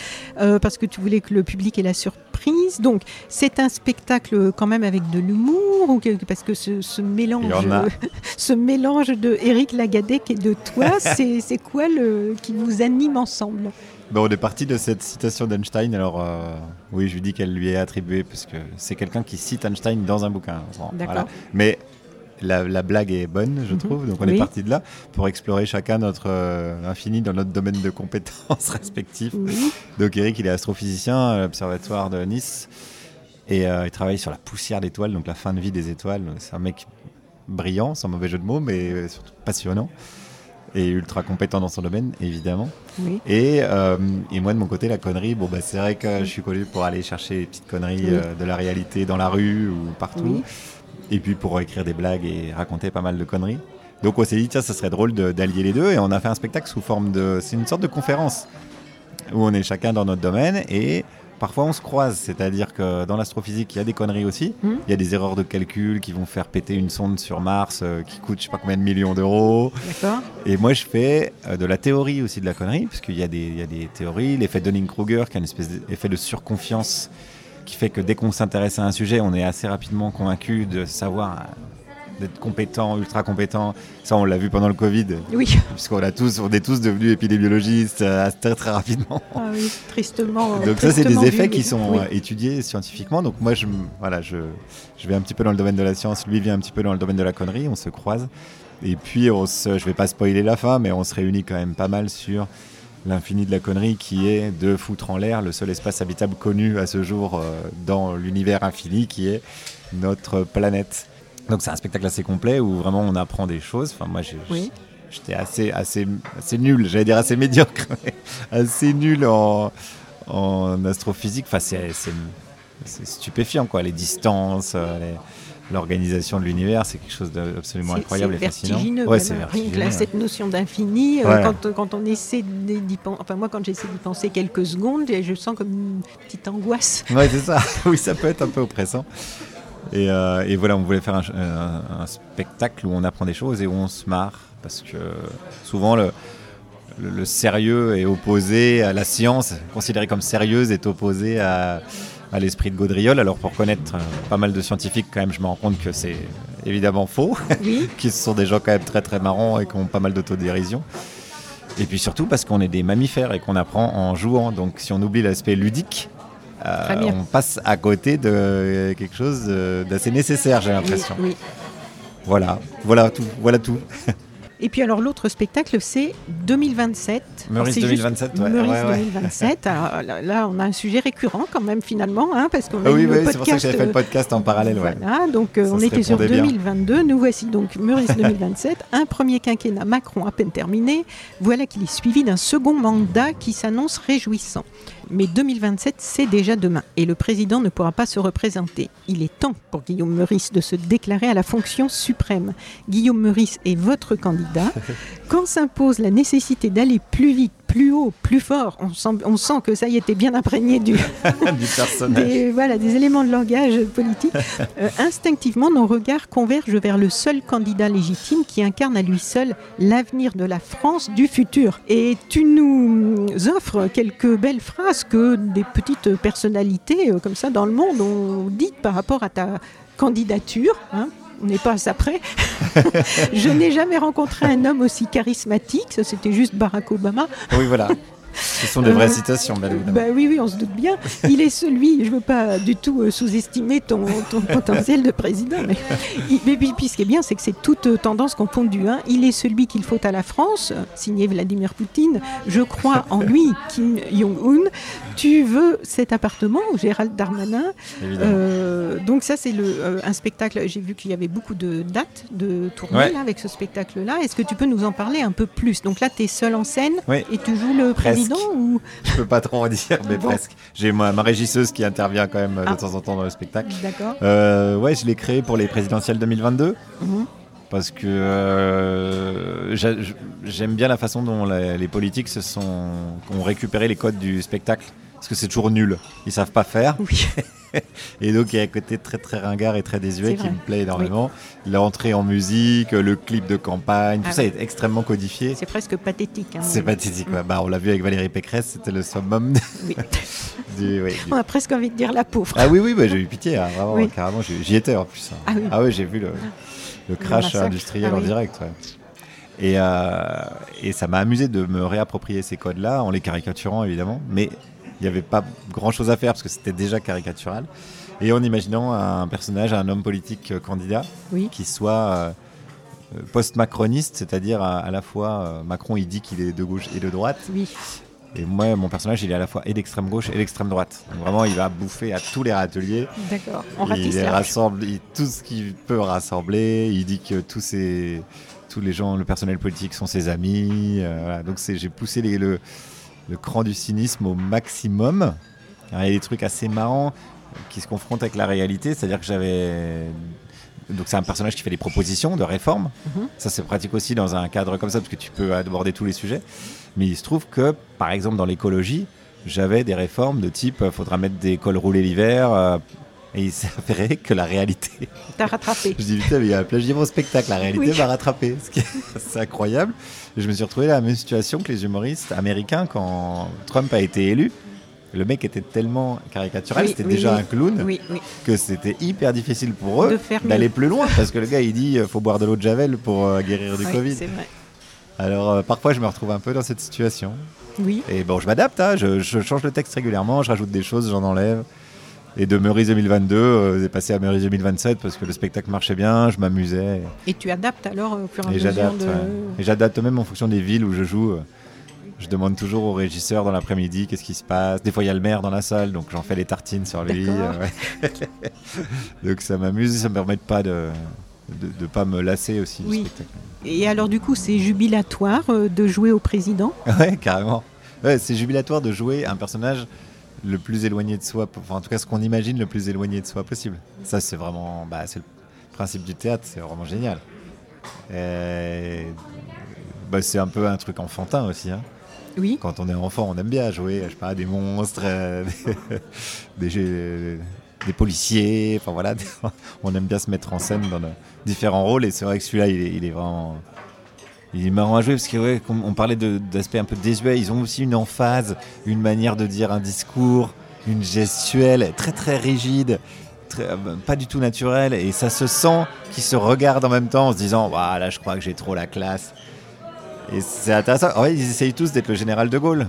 euh, parce que tu voulais que le public ait la surprise. Donc c'est un spectacle quand même avec de l'humour ou parce que ce, ce mélange, a. ce mélange de Eric Lagadec et de toi, c'est c'est quoi le qui vous anime ensemble? Bon, on est parti de cette citation d'Einstein. Alors, euh, oui, je lui dis qu'elle lui est attribuée parce que c'est quelqu'un qui cite Einstein dans un bouquin. Voilà. Mais la, blague est bonne, je mhm. trouve. Donc on est parti de là pour explorer chacun notre euh, infini dans notre domaine de compétences respectifs. Donc Eric, il est astrophysicien à l'Observatoire de Nice. Et euh, il travaille sur la poussière d'étoiles, donc la fin de vie des étoiles. C'est un mec brillant, sans mauvais jeu de mots, mais surtout passionnant et ultra compétent dans son domaine, évidemment. Et, euh, et, moi, de mon côté, la connerie, bon, bah, c'est vrai que je suis connu pour aller chercher les petites conneries de la réalité dans la rue ou partout et puis pour écrire des blagues et raconter pas mal de conneries. Donc on s'est dit, tiens, ça serait drôle d'allier les deux, et on a fait un spectacle sous forme de... C'est une sorte de conférence, où on est chacun dans notre domaine, et parfois on se croise, c'est-à-dire que dans l'astrophysique, il y a des conneries aussi, hmm. il y a des erreurs de calcul qui vont faire péter une sonde sur Mars euh, qui coûte je sais pas combien de millions d'euros. Et moi je fais euh, de la théorie aussi de la connerie, parce qu'il y, y, a des théories, l'effet Dunning-Kruger, qui est une espèce d'effet de surconfiance qui fait que dès qu'on s'intéresse à un sujet, on est assez rapidement convaincu de savoir d'être compétent, ultra compétent. Ça, on l'a vu pendant le Covid. Oui. Puisqu'on a tous, on est tous devenus épidémiologistes euh, très très rapidement. Ah oui, tristement. Donc ça, c'est des effets qui sont euh, étudiés scientifiquement. Donc moi, je, voilà, je, je vais un petit peu dans le domaine de la science. Lui vient un petit peu dans le domaine de la connerie. On se croise. Et puis, on se, je vais pas spoiler la fin, mais on se réunit quand même pas mal sur l'infini de la connerie qui est de foutre en l'air le seul espace habitable connu à ce jour euh, dans l'univers infini qui est notre planète. Donc c'est un spectacle assez complet où vraiment on apprend des choses. Enfin moi j'étais assez, assez, assez nul, j'allais dire assez médiocre, assez nul en, en astrophysique. Enfin c'est stupéfiant quoi, les distances, euh, l'organisation de l'univers, c'est quelque chose d'absolument incroyable et fascinant. Ouais, c'est vertigineux. cette notion d'infini, euh, quand, quand, on essaie d'y penser, enfin moi quand j'essaie d'y penser quelques secondes, je sens comme une petite angoisse. Ouais, c'est ça. oui, ça peut être un peu oppressant. Et, euh, et voilà, on voulait faire un, un, spectacle où on apprend des choses et où on se marre, parce que souvent le, le, le sérieux est opposé à la science, considérée comme sérieuse est opposée à à l'esprit de Gaudriol. Alors pour connaître euh, pas mal de scientifiques, quand même, je me rends compte que c'est évidemment faux, oui. qu'ils sont des gens quand même très très marrants et qui ont pas mal d'autodérision. Et puis surtout parce qu'on est des mammifères et qu'on apprend en jouant. Donc si on oublie l'aspect ludique, euh, on passe à côté de quelque chose d'assez nécessaire, j'ai l'impression. Oui, Voilà, voilà tout, voilà tout. Et puis alors l'autre spectacle, c'est 2027. Meurice 2027, ouais. Meurice 2027. Alors là, on a un sujet récurrent quand même finalement, hein, parce qu'on ah oui, oui, c'est pour ça que j'avais fait le podcast en parallèle. Voilà, donc euh, on était sur 2022. Nous voici donc Meurice 2027, un premier quinquennat Macron à peine terminé. Voilà qu'il est suivi d'un second mandat qui s'annonce réjouissant. Mais 2027, c'est déjà demain et le président ne pourra pas se représenter. Il est temps pour Guillaume Meurice de se déclarer à la fonction suprême. Guillaume Meurice est votre candidat. Quand s'impose la nécessité d'aller plus vite, plus haut, plus fort. On sent, on sent que ça y était bien imprégné du, du personnage. Des, voilà, des éléments de langage politique. Euh, instinctivement, nos regards convergent vers le seul candidat légitime qui incarne à lui seul l'avenir de la France du futur. Et tu nous offres quelques belles phrases que des petites personnalités euh, comme ça dans le monde ont dites par rapport à ta candidature. Hein on n'est pas à ça près. je n'ai jamais rencontré un homme aussi charismatique, ça c'était juste Barack Obama. Oui, voilà. Ce sont des vraies euh, citations, bien Bah oui, oui, on se doute bien. Il est celui, je ne veux pas du tout euh, sous-estimer ton, potentiel de président, mais, mais puis, ce qui est bien, c'est que c'est toute euh, tendance confondue. Hein. Il est celui qu'il faut à la France, signé Vladimir Poutine. Je crois en lui, Kim Jong-un. Tu veux cet appartement, Gérald Darmanin? donc ça, c'est le, un spectacle. J'ai vu qu'il y avait beaucoup de dates de tournée avec ce spectacle-là. Est-ce que tu peux nous en parler un peu plus? Donc là, tu es seul en scène et tu joues le président ou... Je peux pas trop en dire, mais presque. J'ai ma, ma, régisseuse qui intervient quand même de ah. temps en temps dans le spectacle. D'accord. Euh, ouais, je l'ai créé pour les présidentielles 2022. Mhm. Parce que euh, j'aime bien la façon dont les, politiques se sont, ont récupéré les codes du spectacle. Parce que c'est toujours nul. Ils savent pas faire. Oui. et donc il y a un côté très très ringard et très désuet qui me plaît énormément. L'entrée en musique, le clip de campagne, tout ah ça est extrêmement codifié. C'est presque pathétique. Hein, c'est pathétique. Mm. Bah, on l'a vu avec Valérie Pécresse, c'était le summum. Oui. On a presque envie de dire la pauvre. Ah oui, oui, bah, j'ai eu pitié, hein, vraiment, carrément. J'y étais en plus. Hein. Ah oui, ah, oui j'ai vu le, le crash industriel ah en direct. Et, euh, et, ça m'a amusé de me réapproprier ces codes-là en les caricaturant évidemment, mais n'y avait pas grand chose à faire parce que c'était déjà caricatural. et en imaginant un personnage, un homme politique euh, candidat Oui. qui soit euh, euh, post-macroniste, c'est-à-dire à, à la fois Macron il dit qu'il est de gauche et de droite, Oui. et moi mon personnage il est à la fois et d'extrême gauche et d'extrême droite. Donc vraiment il va bouffer à tous les râteliers. D'accord. Il les rassemble, il- tout ce qu'il peut rassembler. Il dit que tous ces, tous les gens, le personnel politique sont ses amis. euh, voilà. Donc j'ai poussé les- le, le cran du cynisme au maximum. Alors, il y a des trucs assez marrants qui se confrontent avec la réalité. C'est-à-dire que j'avais donc c'est un personnage qui fait des propositions de réforme. Mhm. Ça c'est pratique aussi dans un cadre comme ça parce que tu peux aborder tous les sujets. Mais il se trouve que par exemple dans l'écologie, j'avais des réformes de type euh, faudra mettre des cols roulés l'hiver. euh, et il s'est avéré que la réalité. T'as rattrapé. Je dis putain mais il y a un plagiat au spectacle. La réalité Oui. m'a rattrapé. Ce qui est- C'est incroyable. Et je me suis retrouvé dans la même situation que les humoristes américains quand Trump a été élu. Le mec était tellement caricatural, Oui, c'était oui, déjà un clown que c'était hyper difficile pour eux d'aller plus loin parce que le gars il dit euh, faut boire de l'eau de javel pour euh, guérir du Covid. c'est vrai. Alors euh, parfois je me retrouve un peu dans cette situation Oui. et bon je m'adapte, hein, je, je change le texte régulièrement, je rajoute des choses, j'en enlève. Et de Meurice 2022, euh, j'ai passé à Meurice 2027 parce que le spectacle marchait bien, je m'amusais Et tu adaptes alors au fur et à mesure j'adapte. de. Et j'adapte même en fonction des villes où je joue. euh, Je demande toujours au régisseur dans l'après-midi qu'est-ce qui se passe. Des fois, il y a le maire dans la salle, donc j'en fais les tartines sur lui. Euh, ouais. donc ça m'amuse et ça me permet de pas de de, de pas me lasser aussi Oui. du spectacle. Et alors du coup, c'est jubilatoire euh, de jouer au président? Ouais, carrément. Ouais, c'est jubilatoire de jouer un personnage le plus éloigné de soi, enfin en tout cas ce qu'on imagine le plus éloigné de soi possible. Ça c'est vraiment, bah, c'est le principe du théâtre, c'est vraiment génial. Et, bah, c'est un peu un truc enfantin aussi. hein. Oui. Quand on est enfant, on aime bien jouer, je sais pas, des monstres, euh, des, policiers, enfin voilà, on aime bien se mettre en scène dans nos différents rôles et c'est vrai que celui-là, il est vraiment... Il est marrant à jouer parce que ouais, comme on parlait d'aspect un peu désuet, ils ont aussi une emphase, une manière de dire un discours, une gestuelle très très rigide, très- euh, pas du tout naturelle et ça se sent qu'ils se regardent en même temps en se disant voilà je crois que j'ai trop la classe et c'est intéressant. En fait, ils essayent tous d'être le général de Gaulle.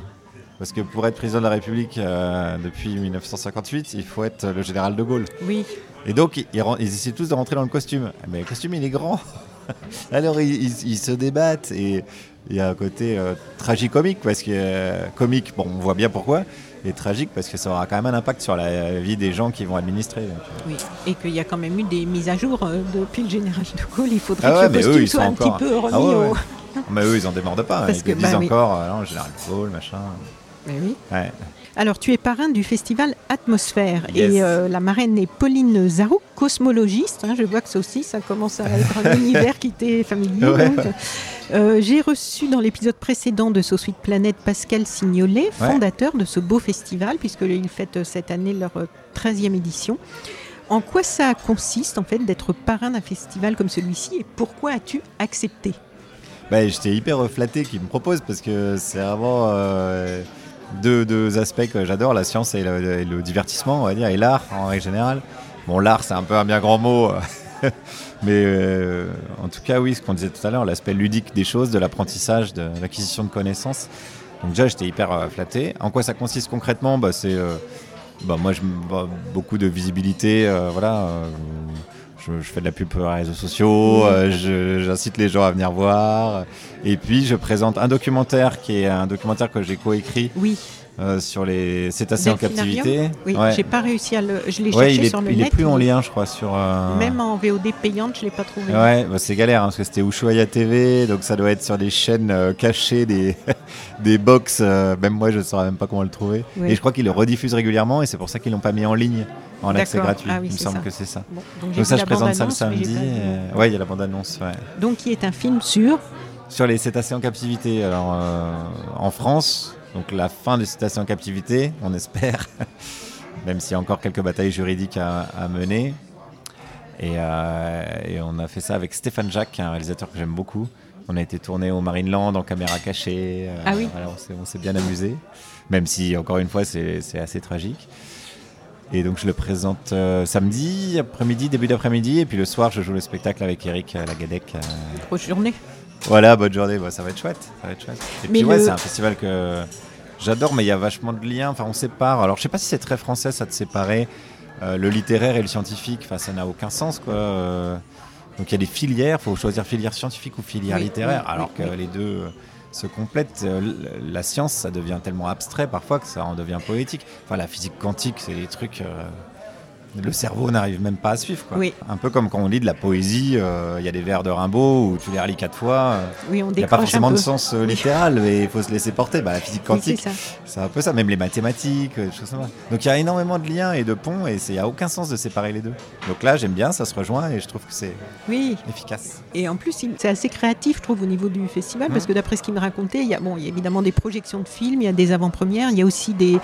Parce que pour être président de la République euh, depuis 1958, il faut être le général de Gaulle. Oui. Et donc, ils, ils essaient tous de rentrer dans le costume. Mais le costume, il est grand. Alors, ils, ils- ils se débattent. Et il y a un côté euh, tragicomique. Parce que, euh, comique, bon, on voit bien pourquoi. Et tragique, parce que ça aura quand même un impact sur la vie des gens qui vont administrer. donc. Oui. Et qu'il y a quand même eu des mises à jour euh, depuis le général de Gaulle. Il faudrait Ah ouais, que le costume soit un encore- petit peu remis Ah ouais, ouais. au. Mais eux, ils en démordent pas. Parce ils que, te disent bah oui. encore, euh, non, général de Gaulle, machin. Mais oui. Alors, tu es parrain du festival Atmosphère Yes. et euh, la marraine est Pauline Zarou, cosmologiste. hein, je vois que ça aussi, ça commence à être un univers qui t'est familier. Ouais. Euh, J'ai reçu dans l'épisode précédent de So Sweet Planète Pascal Signolet, Ouais. fondateur de ce beau festival, puisqu'ils fêtent cette année leur euh, 13e édition. En quoi ça consiste en fait d'être parrain d'un festival comme celui-ci et pourquoi as-tu accepté? Bah, J'étais hyper flatté qu'ils me proposent parce que c'est vraiment euh, deux, aspects que j'adore, la science et le, divertissement, on va dire, et l'art en règle générale. Bon, l'art, c'est un peu un bien grand mot, mais euh, en tout cas, oui, ce qu'on disait tout à l'heure, l'aspect ludique des choses, de l'apprentissage, de l'acquisition de connaissances. Donc déjà, j'étais hyper euh, flatté. En quoi ça consiste concrètement? Bah, C'est euh, bah, moi, je, bah, beaucoup de visibilité, voilà. Je, je fais de la pub pour les réseaux sociaux, euh, j'incite les gens à venir voir. Et puis, je présente un documentaire qui est un documentaire que j'ai coécrit Oui, euh, sur les cétacés en captivité. oui, Ouais. j'ai pas réussi à le. Je l'ai Ouais, cherché il est, sur le il net. est plus en lien, je crois, sur. euh, Même en VOD payante, je l'ai pas trouvé. Ouais, bah, c'est galère hein, parce que c'était Ushuaïa TV, donc ça doit être sur des chaînes euh, cachées, des, des box. même moi, je ne saurais même pas comment le trouver. Ouais. Et je crois qu'ils le rediffusent régulièrement et c'est pour ça qu'ils l'ont pas mis en ligne en accès gratuit. Ah oui, Il me semble ça. que c'est ça. Bon, donc ça, je présente ça le samedi. et- Ouais, il y a la bande-annonce. Ouais. Donc qui est un film sur. Sur les cétacés en captivité. Alors, euh, en France, donc la fin des cétacés en captivité, on espère, même s'il y a encore quelques batailles juridiques à, à mener. Et, euh, et on a fait ça avec Stéphane Jacques, un réalisateur que j'aime beaucoup. On a été tourné au Marineland en caméra cachée. euh, Ah oui. voilà, on s'est- bien amusé, même si, encore une fois, c'est assez tragique. Et donc je le présente euh, samedi, après-midi, début d'après-midi, et puis le soir je joue le spectacle avec Eric euh, Lagadec. euh, Grosse journée. voilà, bonne journée. Bon, ça va être chouette. Ça va être chouette. Et Mais puis, ouais, c'est un festival que j'adore, mais il y a vachement de liens. Enfin, on sépare. Alors, je sais pas si c'est très français, ça de séparer le littéraire et le scientifique, enfin, ça n'a aucun sens. Quoi. donc il y a des filières, il faut choisir filière scientifique ou filière littéraire, alors que les deux se complètent. La science, ça devient tellement abstrait parfois que ça en devient poétique. Enfin, la physique quantique, c'est des trucs le cerveau n'arrive même pas à suivre. Quoi. Un peu comme quand on lit de la poésie, euh, il y a des vers de Rimbaud où tu les relis quatre fois. Oui, il n'y a pas forcément de sens euh, littéral, mais il faut se laisser porter. Bah, la physique quantique, c'est un peu ça, même les mathématiques, euh, choses comme ça. Donc il y a énormément de liens et de ponts et il n'y a aucun sens de séparer les deux. Donc là, j'aime bien, ça se rejoint et je trouve que c'est oui. efficace. Et en plus, c'est assez créatif, je trouve, au niveau du festival, parce mmh. que d'après ce qu'il me racontait, il y, a, bon, il y a évidemment des projections de films, il y a des avant-premières, il y a aussi des,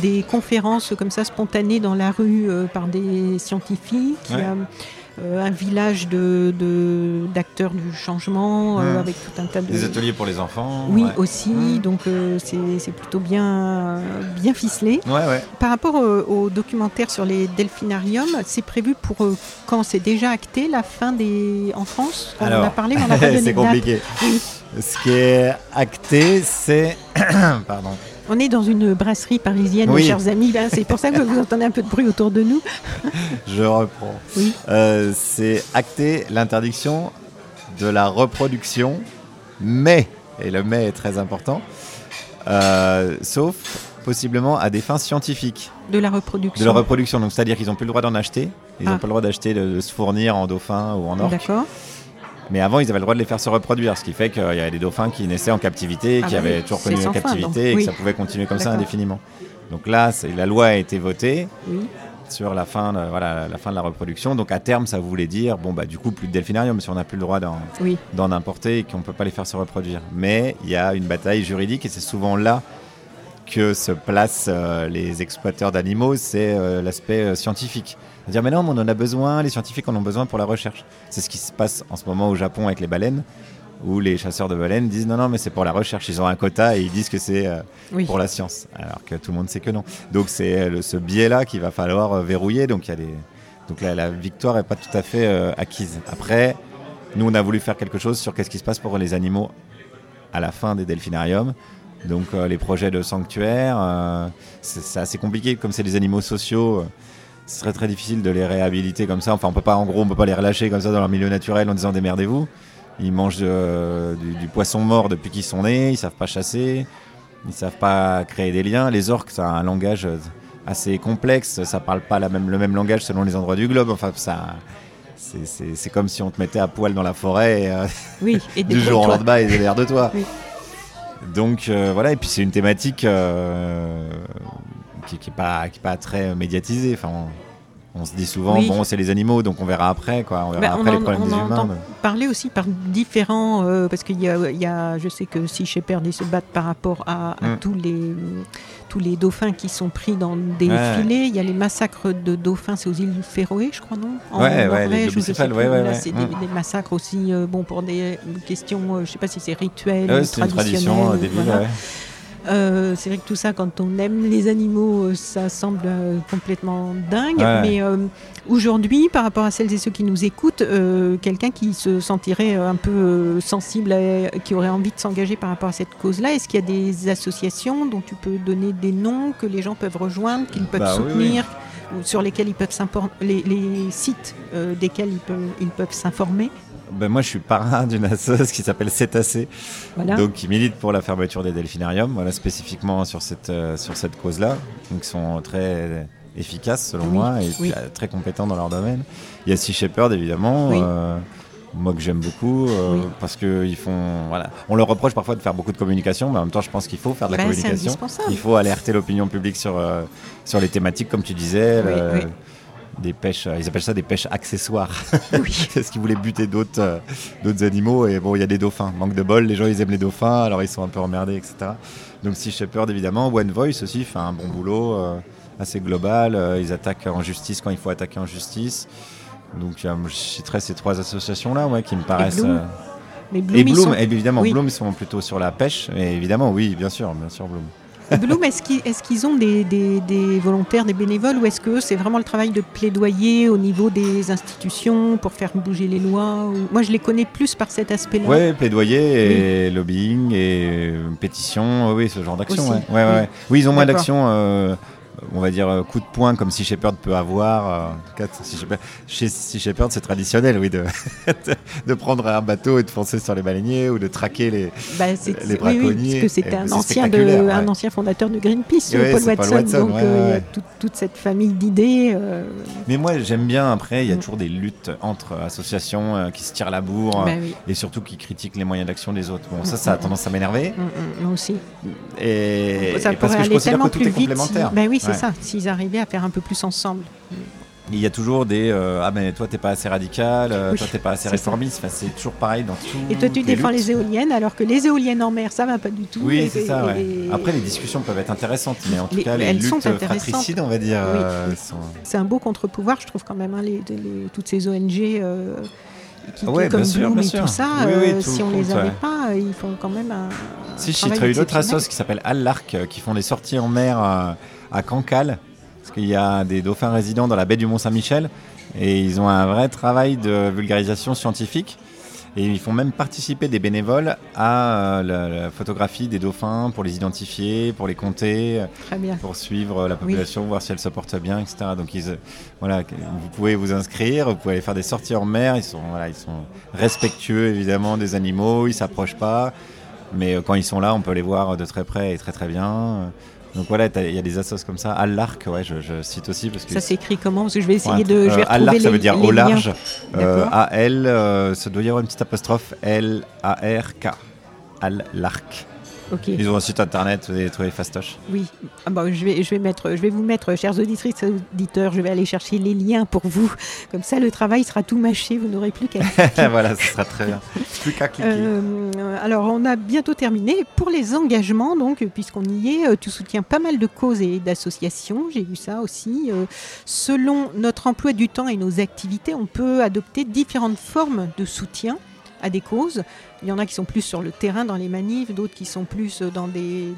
des conférences comme ça spontanées dans la rue par des scientifiques euh, un village de, d'acteurs du changement euh, avec tout un tas de... Des ateliers pour les enfants. Oui, aussi. Donc euh, c'est, plutôt bien, bien ficelé. Par rapport au documentaire sur les delphinariums, c'est prévu pour quand c'est déjà acté la fin des... en France? On en a parlé, on a C'est compliqué. Ce qui est acté, c'est... Pardon. On est dans une brasserie parisienne, mes chers amis. C'est pour ça que vous entendez un peu de bruit autour de nous. Je reprends. Euh, c'est acter l'interdiction de la reproduction, mais, et le mais est très important, euh, sauf possiblement à des fins scientifiques. De la reproduction. De la reproduction, donc c'est-à-dire qu'ils n'ont plus le droit d'en acheter, ils n'ont ah. pas le droit d'acheter, de, de, se fournir en dauphin ou en orque. D'accord. Mais avant, ils avaient le droit de les faire se reproduire, ce qui fait qu'il y avait des dauphins qui naissaient en captivité, ah qui bah avaient toujours connu la captivité et que ça pouvait continuer comme ça indéfiniment. Donc là, la loi a été votée sur la fin, de, voilà, la fin de la reproduction. Donc à terme, ça voulait dire, bon, bah, du coup, plus de delphinarium si on n'a plus le droit d'en importer et qu'on ne peut pas les faire se reproduire. Mais il y a une bataille juridique et c'est souvent là que se placent euh, les exploiteurs d'animaux, c'est euh, l'aspect euh, scientifique dire mais non, on en a besoin, les scientifiques en ont besoin pour la recherche. C'est ce qui se passe en ce moment au Japon avec les baleines, où les chasseurs de baleines disent non, non, mais c'est pour la recherche. Ils ont un quota et ils disent que c'est euh, pour la science, alors que tout le monde sait que non. Donc c'est euh, ce biais-là qu'il va falloir euh, verrouiller. Donc, y a des... donc la, victoire n'est pas tout à fait acquise. Après, nous, on a voulu faire quelque chose sur qu'est-ce qui se passe pour les animaux à la fin des delphinariums. Donc les projets de sanctuaire, c'est assez compliqué, comme c'est des animaux sociaux ce serait très difficile de les réhabiliter comme ça. Enfin, on peut pas, en gros, on peut pas les relâcher comme ça dans leur milieu naturel en disant démerdez-vous. Ils mangent euh, du, poisson mort depuis qu'ils sont nés, ils savent pas chasser, ils savent pas créer des liens. Les orques, ça a un langage assez complexe, ça parle pas la même, le même langage selon les endroits du globe. Enfin, ça, c'est comme si on te mettait à poil dans la forêt euh, oui, et du jour au lendemain et l'air de toi. Donc euh, voilà, et puis c'est une thématique qui n'est pas, qui pas très médiatisé. Enfin, on, se dit souvent, bon, c'est les animaux, donc on verra après, quoi. On verra bah, après les problèmes des humains. Parler aussi par différents, euh, parce qu'il y, y a, je sais que si Shepard se battent par rapport à, mm. tous les tous les dauphins qui sont pris dans des filets. Il y a les massacres de dauphins, c'est aux îles Féroé, je crois, non? En Ouais, ouais, les ouais, c'est des, massacres aussi, euh, bon, pour des questions, euh, je ne sais pas si c'est rituel, ou traditionnel. Tradition, des villes, euh, c'est vrai que tout ça, quand on aime les animaux, euh, ça semble euh, complètement dingue. Mais aujourd'hui, par rapport à celles et ceux qui nous écoutent, quelqu'un qui se sentirait un peu sensible, qui aurait envie de s'engager par rapport à cette cause-là, est-ce qu'il y a des associations dont tu peux donner des noms que les gens peuvent rejoindre, qu'ils peuvent bah soutenir sur lesquels ils peuvent s'informer, les, sites desquels ils peuvent, ils peuvent s'informer? Ben moi, je suis parrain d'une association qui s'appelle Cétacé, donc qui milite pour la fermeture des delphinariums, voilà, spécifiquement sur cette, euh, sur cette cause-là. Donc, ils sont très efficaces selon moi et très compétents dans leur domaine. Il y a Sea Shepherd, évidemment. Euh, moi que j'aime beaucoup euh, parce que ils font voilà. On leur reproche parfois de faire beaucoup de communication mais en même temps je pense qu'il faut faire de la ben, communication. il faut alerter l'opinion publique sur sur les thématiques comme tu disais des pêches, euh, ils appellent ça des pêches accessoires. Oui. Parce qu'ils voulaient buter d'autres euh, d'autres animaux. Et bon, il y a des dauphins. Manque de bol, les gens ils aiment les dauphins, alors ils sont un peu emmerdés, etc. Donc Sea Shepherd évidemment, One Voice aussi fait un bon boulot euh, assez global. ils attaquent en justice quand il faut attaquer en justice. Donc je citerai ces trois associations-là ouais, qui me paraissent. Et Bloom. et Bloom, évidemment, Bloom, ils sont plutôt sur la pêche. Et évidemment, oui, bien sûr, bien sûr, Bloom. Bloom, est-ce qu'ils ont des, volontaires, des bénévoles, ou est-ce que c'est vraiment le travail de plaidoyer au niveau des institutions pour faire bouger les lois Moi, je les connais plus par cet aspect-là. Oui, plaidoyer et lobbying et pétition, oui, ce genre d'action. Ouais. Ouais, oui. oui. ils ont moins d'actions. Euh, on va dire, euh, coup de poing comme Sea Shepherd peut avoir. Euh, chez Sea Shepherd, c'est traditionnel, oui, de, de, prendre un bateau et de foncer sur les baleiniers ou de traquer les, bah, les braconniers. Oui, parce que c'était un, ancien de, un ancien fondateur de Greenpeace, Paul, Watson, donc il y a toute cette famille d'idées. Mais moi, j'aime bien, après, il y a mm. toujours des luttes entre associations qui se tirent la bourre bah et surtout qui critiquent les moyens d'action des autres. Bon, ça, ça a mm, mm, tendance à m'énerver. moi aussi. Et, ça parce que je considère que tout est complémentaire. Ben oui, c'est ça. S'ils arrivaient à faire un peu plus ensemble. Il y a toujours des euh, ah mais toi t'es pas assez radical, euh, toi t'es pas assez réformiste. Enfin, c'est toujours pareil dans tout. Et toi tu défends les éoliennes alors que les éoliennes en mer ça va pas du tout. Oui c'est ça. Après les discussions peuvent être intéressantes, mais en tout cas les luttes fratricides on va dire. Euh, c'est un beau contre-pouvoir je trouve quand même hein, les, toutes ces ONG. qui, comme bien sûr, bien sûr. tout ça, si on les avait pas, ils font quand même un. Si, j'ai une autre association qui s'appelle Al-Larc, qui font des sorties en mer à Cancale parce qu'il y a des dauphins résidents dans la baie du Mont-Saint-Michel et ils ont un vrai travail de vulgarisation scientifique. Et ils font même participer des bénévoles à euh, la, photographie des dauphins pour les identifier, pour les compter, pour suivre la population, voir si elle se porte bien, etc. Donc ils, voilà, vous pouvez vous inscrire, vous pouvez aller faire des sorties en mer. Ils sont, voilà, ils sont respectueux évidemment des animaux, ils s'approchent pas, mais euh, quand ils sont là, on peut les voir de très près et très très bien. Donc voilà, il y a des assos comme ça. À l'arc, ouais, je, cite aussi parce que ça s'écrit comment? Parce que je vais essayer de. Je vais à l'arc, ça veut dire au large. Euh, A L, euh, ça doit y avoir une petite apostrophe L A R K. Al l'arc. Ils ont un site internet, vous allez trouver fastoche. Oui, ah bah, je, vais, je, vais mettre, je vais vous mettre, chers auditrices et auditeurs, je vais aller chercher les liens pour vous. Comme ça, le travail sera tout mâché, vous n'aurez plus qu'à. voilà, ce sera très bien. plus qu'à cliquer. Euh, alors, on a bientôt terminé. Pour les engagements, donc, puisqu'on y est, euh, tu soutiens pas mal de causes et d'associations. J'ai vu ça aussi. Euh, selon notre emploi du temps et nos activités, on peut adopter différentes formes de soutien à des causes. Il y en a qui sont plus sur le terrain dans les manifs, d'autres qui sont plus dans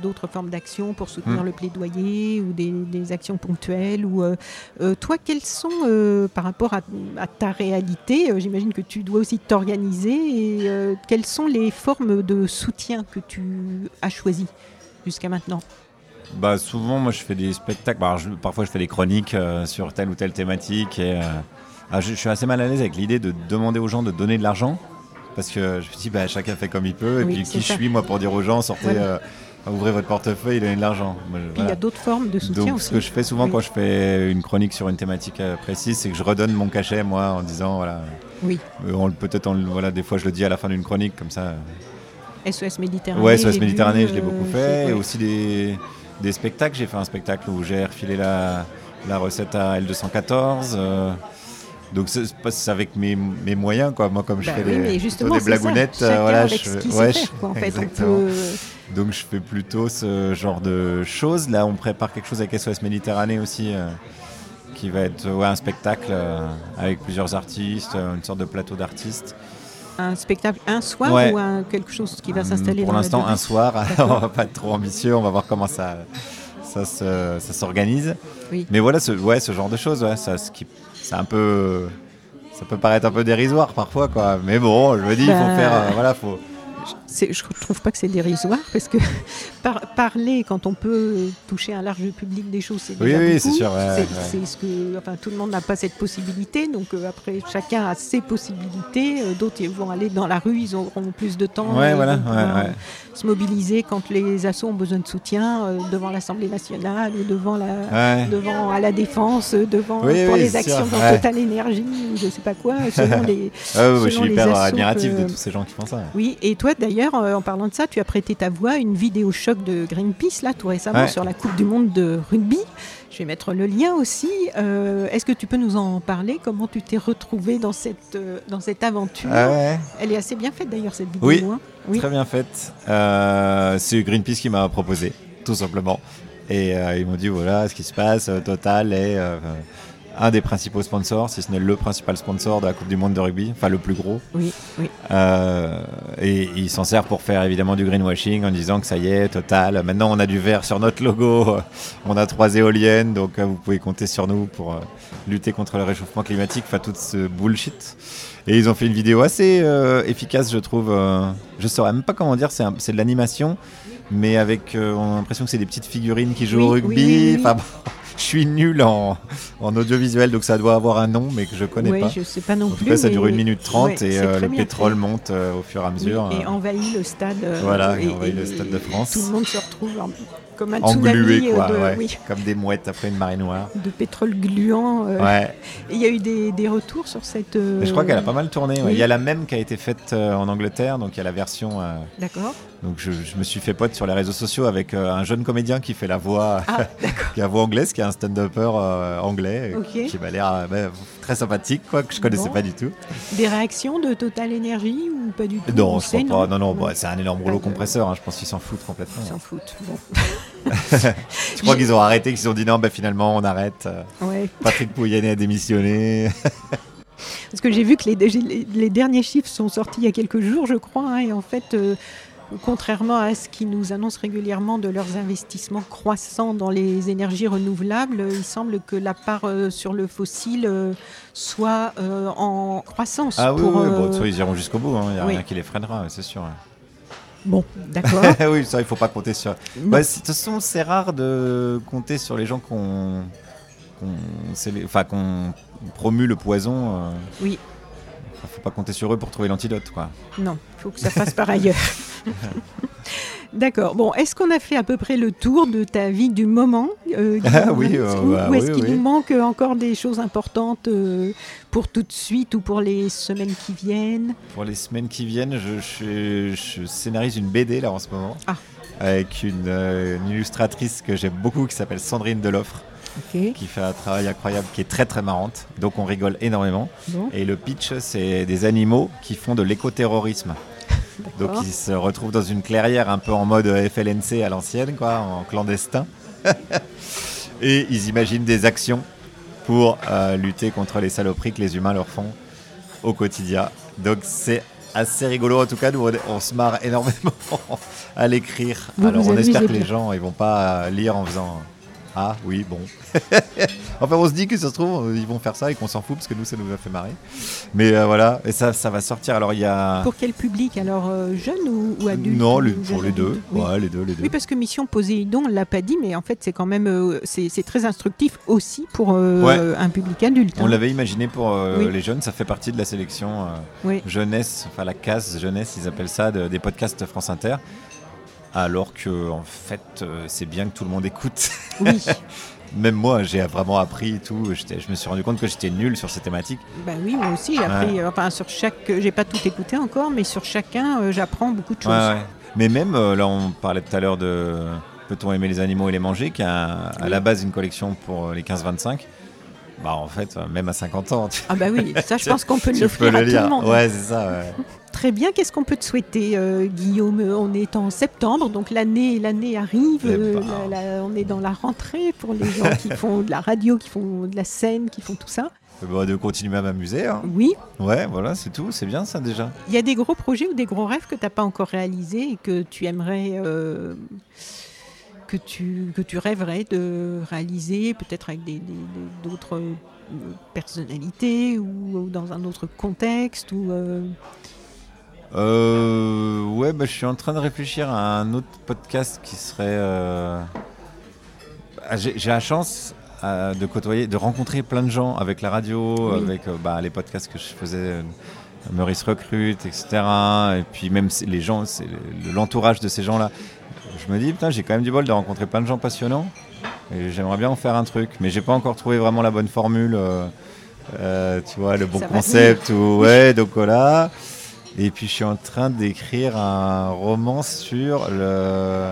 d'autres formes d'actions pour soutenir hmm. le plaidoyer ou des, actions ponctuelles. Ou, euh, euh, toi, quelles sont, euh, par rapport à, ta réalité, j'imagine que tu dois aussi t'organiser, et quelles sont les formes de soutien que tu as choisies jusqu'à maintenant? Bah, Souvent, moi, je fais des spectacles. Bah, parfois, je fais des chroniques sur telle ou telle thématique. Et, ah, je, je, suis assez mal à l'aise avec l'idée de demander aux gens de donner de l'argent parce que je me dis bah, chacun fait comme il peut et puis qui je suis moi pour dire aux gens sortez euh, ouvrez votre portefeuille et donnez de l'argent. Il y a d'autres formes de soutien Donc, aussi. Ce que je fais souvent quand je fais une chronique sur une thématique euh, précise, c'est que je redonne mon cachet moi en disant voilà. Oui. Euh, peut-être voilà des fois je le dis à la fin d'une chronique comme ça. SOS Méditerranée. Ouais, SOS Méditerranée, je l'ai beaucoup fait. Et aussi des, des spectacles. J'ai fait un spectacle où j'ai refilé la, la recette à L214. Donc c'est avec mes, mes, moyens, quoi. Moi, comme je bah fais des, des blagounettes, euh, voilà, je, ouais, fait, en fait, Donc je fais plutôt ce genre de choses. Là, on prépare quelque chose avec SOS Méditerranée aussi, euh, qui va être ouais, un spectacle euh, avec plusieurs artistes, une sorte de plateau d'artistes. Un spectacle un soir ou un, quelque chose qui va s'installer Pour l'instant, un soir. on va pas être trop ambitieux. On va voir comment ça ça s'organise. Oui. Mais voilà, ce, ouais, ce genre de choses, ouais, ça, ce qui c'est un peu ça peut paraître un peu dérisoire parfois quoi. Mais bon je me dis il faut bah, faire euh, voilà faut je trouve pas que c'est dérisoire parce que parler quand on peut toucher un large public des choses, c'est oui, oui, c'est sûr. c'est ce que, enfin, tout le monde n'a pas cette possibilité, donc euh, après chacun a ses possibilités. Euh, d'autres vont aller dans la rue, ils auront plus de temps. Ouais, voilà, se mobiliser quand les assos ont besoin de soutien euh, devant l'Assemblée nationale ou devant la, devant à la défense, devant pour les actions dans Total Énergie, je sais pas quoi, selon les. je suis hyper admiratif de tous ces gens qui font ça. Oui, et toi d'ailleurs, en parlant de ça, tu as prêté ta voix à une vidéo choc de Greenpeace là tout récemment sur la Coupe du Monde de rugby. Je vais mettre le lien aussi. Euh, est-ce que tu peux nous en parler? Comment tu t'es retrouvé dans cette, euh, dans cette aventure? Ah Elle est assez bien faite d'ailleurs cette vidéo. Oui, hein. très bien faite. Euh, c'est Greenpeace qui m'a proposé, tout simplement. Et ils m'ont dit voilà ce qui se passe, Total est un des principaux sponsors, si ce n'est le principal sponsor de la Coupe du Monde de rugby, enfin le plus gros. Oui, oui. Euh, et il s'en sert pour faire évidemment du greenwashing en disant que ça y est, total. Maintenant, on a du vert sur notre logo, on a trois éoliennes, donc euh, vous pouvez compter sur nous pour euh, lutter contre le réchauffement climatique, enfin tout ce bullshit. Et ils ont fait une vidéo assez efficace, je trouve. je saurais même pas comment dire, c'est de l'animation, mais avec, on a l'impression que c'est des petites figurines qui jouent au rugby. Enfin, je suis nul en, en, audiovisuel, donc ça doit avoir un nom, mais que je connais pas. je sais pas non en plus. tout cas, ça dure une minute trente ouais, et euh, le pétrole fait. monte euh, au fur et à mesure. Oui, et envahit le stade. euh, voilà, et, envahit le stade de France. Tout le monde se retrouve en, comme un Englué, tsunami quoi, de, ouais, oui, comme des mouettes après une marée noire. de pétrole gluant. euh, Ouais. Il y a eu des, des retours sur cette. euh, Mais je crois qu'elle a pas mal tourné. ouais. Il y a la même qui a été faite euh, en Angleterre, donc il y a la version. euh, D'accord. donc je, je me suis fait pote sur les réseaux sociaux avec euh, un jeune comédien qui fait la voix, Ah, qui a la voix anglaise, qui est un stand-upper euh, anglais, euh, Ok. qui m'a l'air euh, bah, très sympathique, quoi, que je connaissais Bon. pas du tout. Des réactions de Total Energy ou pas du tout? Non, On je crois pas. Non, non, bah, c'est un énorme rouleau compresseur. hein, Je pense qu'ils s'en foutent complètement. Ils s'en foutent. Bon. Je crois qu'ils ont arrêté, qu'ils ont dit non, bah, finalement, on arrête. Euh, Ouais. Patrick Pouyanné a démissionné. Parce que j'ai vu que les, les- les derniers chiffres sont sortis il y a quelques jours, je crois, hein, et en fait, euh, contrairement à ce qu'ils nous annoncent régulièrement de leurs investissements croissants dans les énergies renouvelables, euh, il semble que la part euh, sur le fossile euh, soit euh, en croissance. Ah oui, pour, oui, bon, ils iront jusqu'au bout. Il n'y a oui. rien qui les freinera, c'est sûr. Bon, d'accord. oui, ça, il faut pas compter sur. C'est- de toute façon, c'est rare de compter sur les gens qu'on qu'on enfin, qu'on promue le poison. euh. Oui. Enfin, faut pas compter sur eux pour trouver l'antidote, quoi. Non, il faut que ça passe par ailleurs. D'accord. Bon, est-ce qu'on a fait à peu près le tour de ta vie du moment euh, Ah oui, euh, Ou, bah ou est-ce oui, qu'il oui. nous manque encore des choses importantes euh, pour tout de suite ou pour les semaines qui viennent? Pour les semaines qui viennent, je, je- je scénarise une BD là en ce moment. Ah. Avec une, euh, une illustratrice que j'aime beaucoup qui s'appelle Sandrine Deloffre, Ok. qui fait un travail incroyable, qui est très très marrante. Donc on rigole énormément. Bon, Et le pitch, c'est des animaux qui font de l'écoterrorisme. Donc ils se retrouvent dans une clairière un peu en mode FLNC à l'ancienne, quoi, en clandestin. Et ils imaginent des actions pour euh, lutter contre les saloperies que les humains leur font au quotidien. Donc c'est assez rigolo. En tout cas, nous, on, on se marre énormément à l'écrire. Alors on espère que les gens ils vont pas euh, lire en faisant ah oui bon. enfin on se dit que ça se trouve euh, ils vont faire ça et qu'on s'en fout parce que nous ça nous a fait marrer. Mais euh, voilà et ça ça va sortir. Alors il y a Pour quel public? Alors euh, jeune ou, ou adulte? Non pour les deux. Oui. Ouais les deux les deux. Oui, parce que Mission Poséidon, on l'a pas dit, mais en fait, c'est quand même euh, c'est très instructif aussi pour Ouais. un public adulte. On hein. l'avait imaginé pour Oui. les jeunes, ça fait partie de la sélection Oui. jeunesse, enfin la case jeunesse, ils appellent ça, de- des podcasts France Inter. Alors que en fait, euh, c'est bien que tout le monde écoute. Oui, Même moi, j'ai vraiment appris et tout. Je me suis rendu compte que j'étais nul sur ces thématiques. bah oui, moi aussi, j'ai appris. Enfin, sur chaque, j'ai pas tout écouté encore, mais sur chacun, euh, j'apprends beaucoup de choses. Ouais, ouais. Mais même euh, là, on parlait tout à l'heure de Peut-on aimer les animaux et les manger, qui a à Oui. la base une collection pour les 15-25. Bah en fait, même à 50 ans, tu, Ah bah oui, ça, je pense qu'on peut l'offrir le à tout lire. le monde. Ouais, c'est ça. Très bien. Qu'est-ce qu'on peut te souhaiter, euh, Guillaume? On est en septembre, donc l'année, l'année arrive. Eh euh, ben. la- la- on est dans la rentrée pour les gens qui font de la radio, qui font de la scène, qui font tout ça. Bah, de continuer à m'amuser. hein. Oui. Ouais, voilà, c'est tout. C'est bien ça déjà. Il y a des gros projets ou des gros rêves que tu n'as pas encore réalisés et que tu aimerais, euh, que, tu, que tu rêverais de réaliser, peut-être avec des- d'autres personnalités ou, ou dans un autre contexte ou euh, Euh, ouais, bah, je suis en train de réfléchir à un autre podcast qui serait. euh, ah, J'ai la chance euh, de côtoyer, de rencontrer plein de gens avec la radio, Oui. avec euh, bah, les podcasts que je faisais, Maurice Recrute, etc. Et puis même les gens, c'est l'entourage de ces gens-là. Je me dis, putain, j'ai quand même du bol de rencontrer plein de gens passionnants. Et j'aimerais bien en faire un truc, mais j'ai pas encore trouvé vraiment la bonne formule. euh, tu vois, le bon Ça concept. Ou, ouais, donc voilà. Et puis je suis en train d'écrire un roman sur le,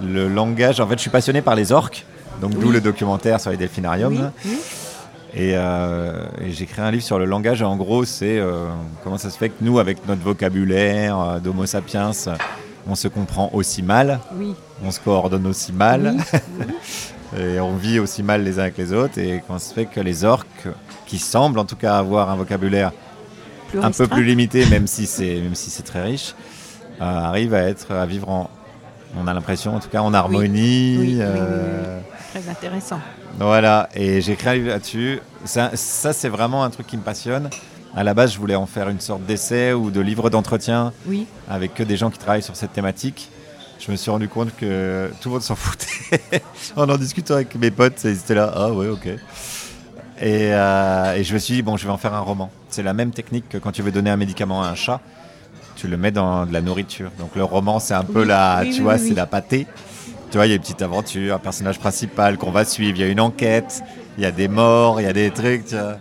le langage. En fait, je suis passionné par les orques, donc d'où le documentaire sur les delphinariums. oui, oui. Et, euh, et j'ai un livre sur le langage. Et en gros, c'est euh, comment ça se fait que nous, avec notre vocabulaire euh, d'Homo sapiens, on se comprend aussi mal, oui, on se coordonne aussi mal, et on vit aussi mal les uns avec les autres. Et comment ça se fait que les orques, qui semblent en tout cas avoir un vocabulaire Plus un peu plus limité, même si c'est même si c'est très riche, euh, arrive à être à vivre en, on a l'impression en tout cas en harmonie. Oui, oui, oui, euh, Très intéressant. Voilà, et j'ai écrit un livre là-dessus. Ça, ça, c'est vraiment un truc qui me passionne. À la base, je voulais en faire une sorte d'essai ou de livre d'entretien Oui, avec que des gens qui travaillent sur cette thématique. je me suis rendu compte que tout le monde s'en foutait. en en discutant avec mes potes, ils étaient là, ah ouais, ok. Euh, et, je me suis dit, bon, je vais en faire un roman. C'est la même technique que quand tu veux donner un médicament à un chat, tu le mets dans de la nourriture. Donc le roman, c'est un peu la, tu vois, c'est la pâtée. Tu vois, il y a une petite aventure, un personnage principal qu'on va suivre, il y a une enquête, il y a des morts, il y a des trucs, tu vois.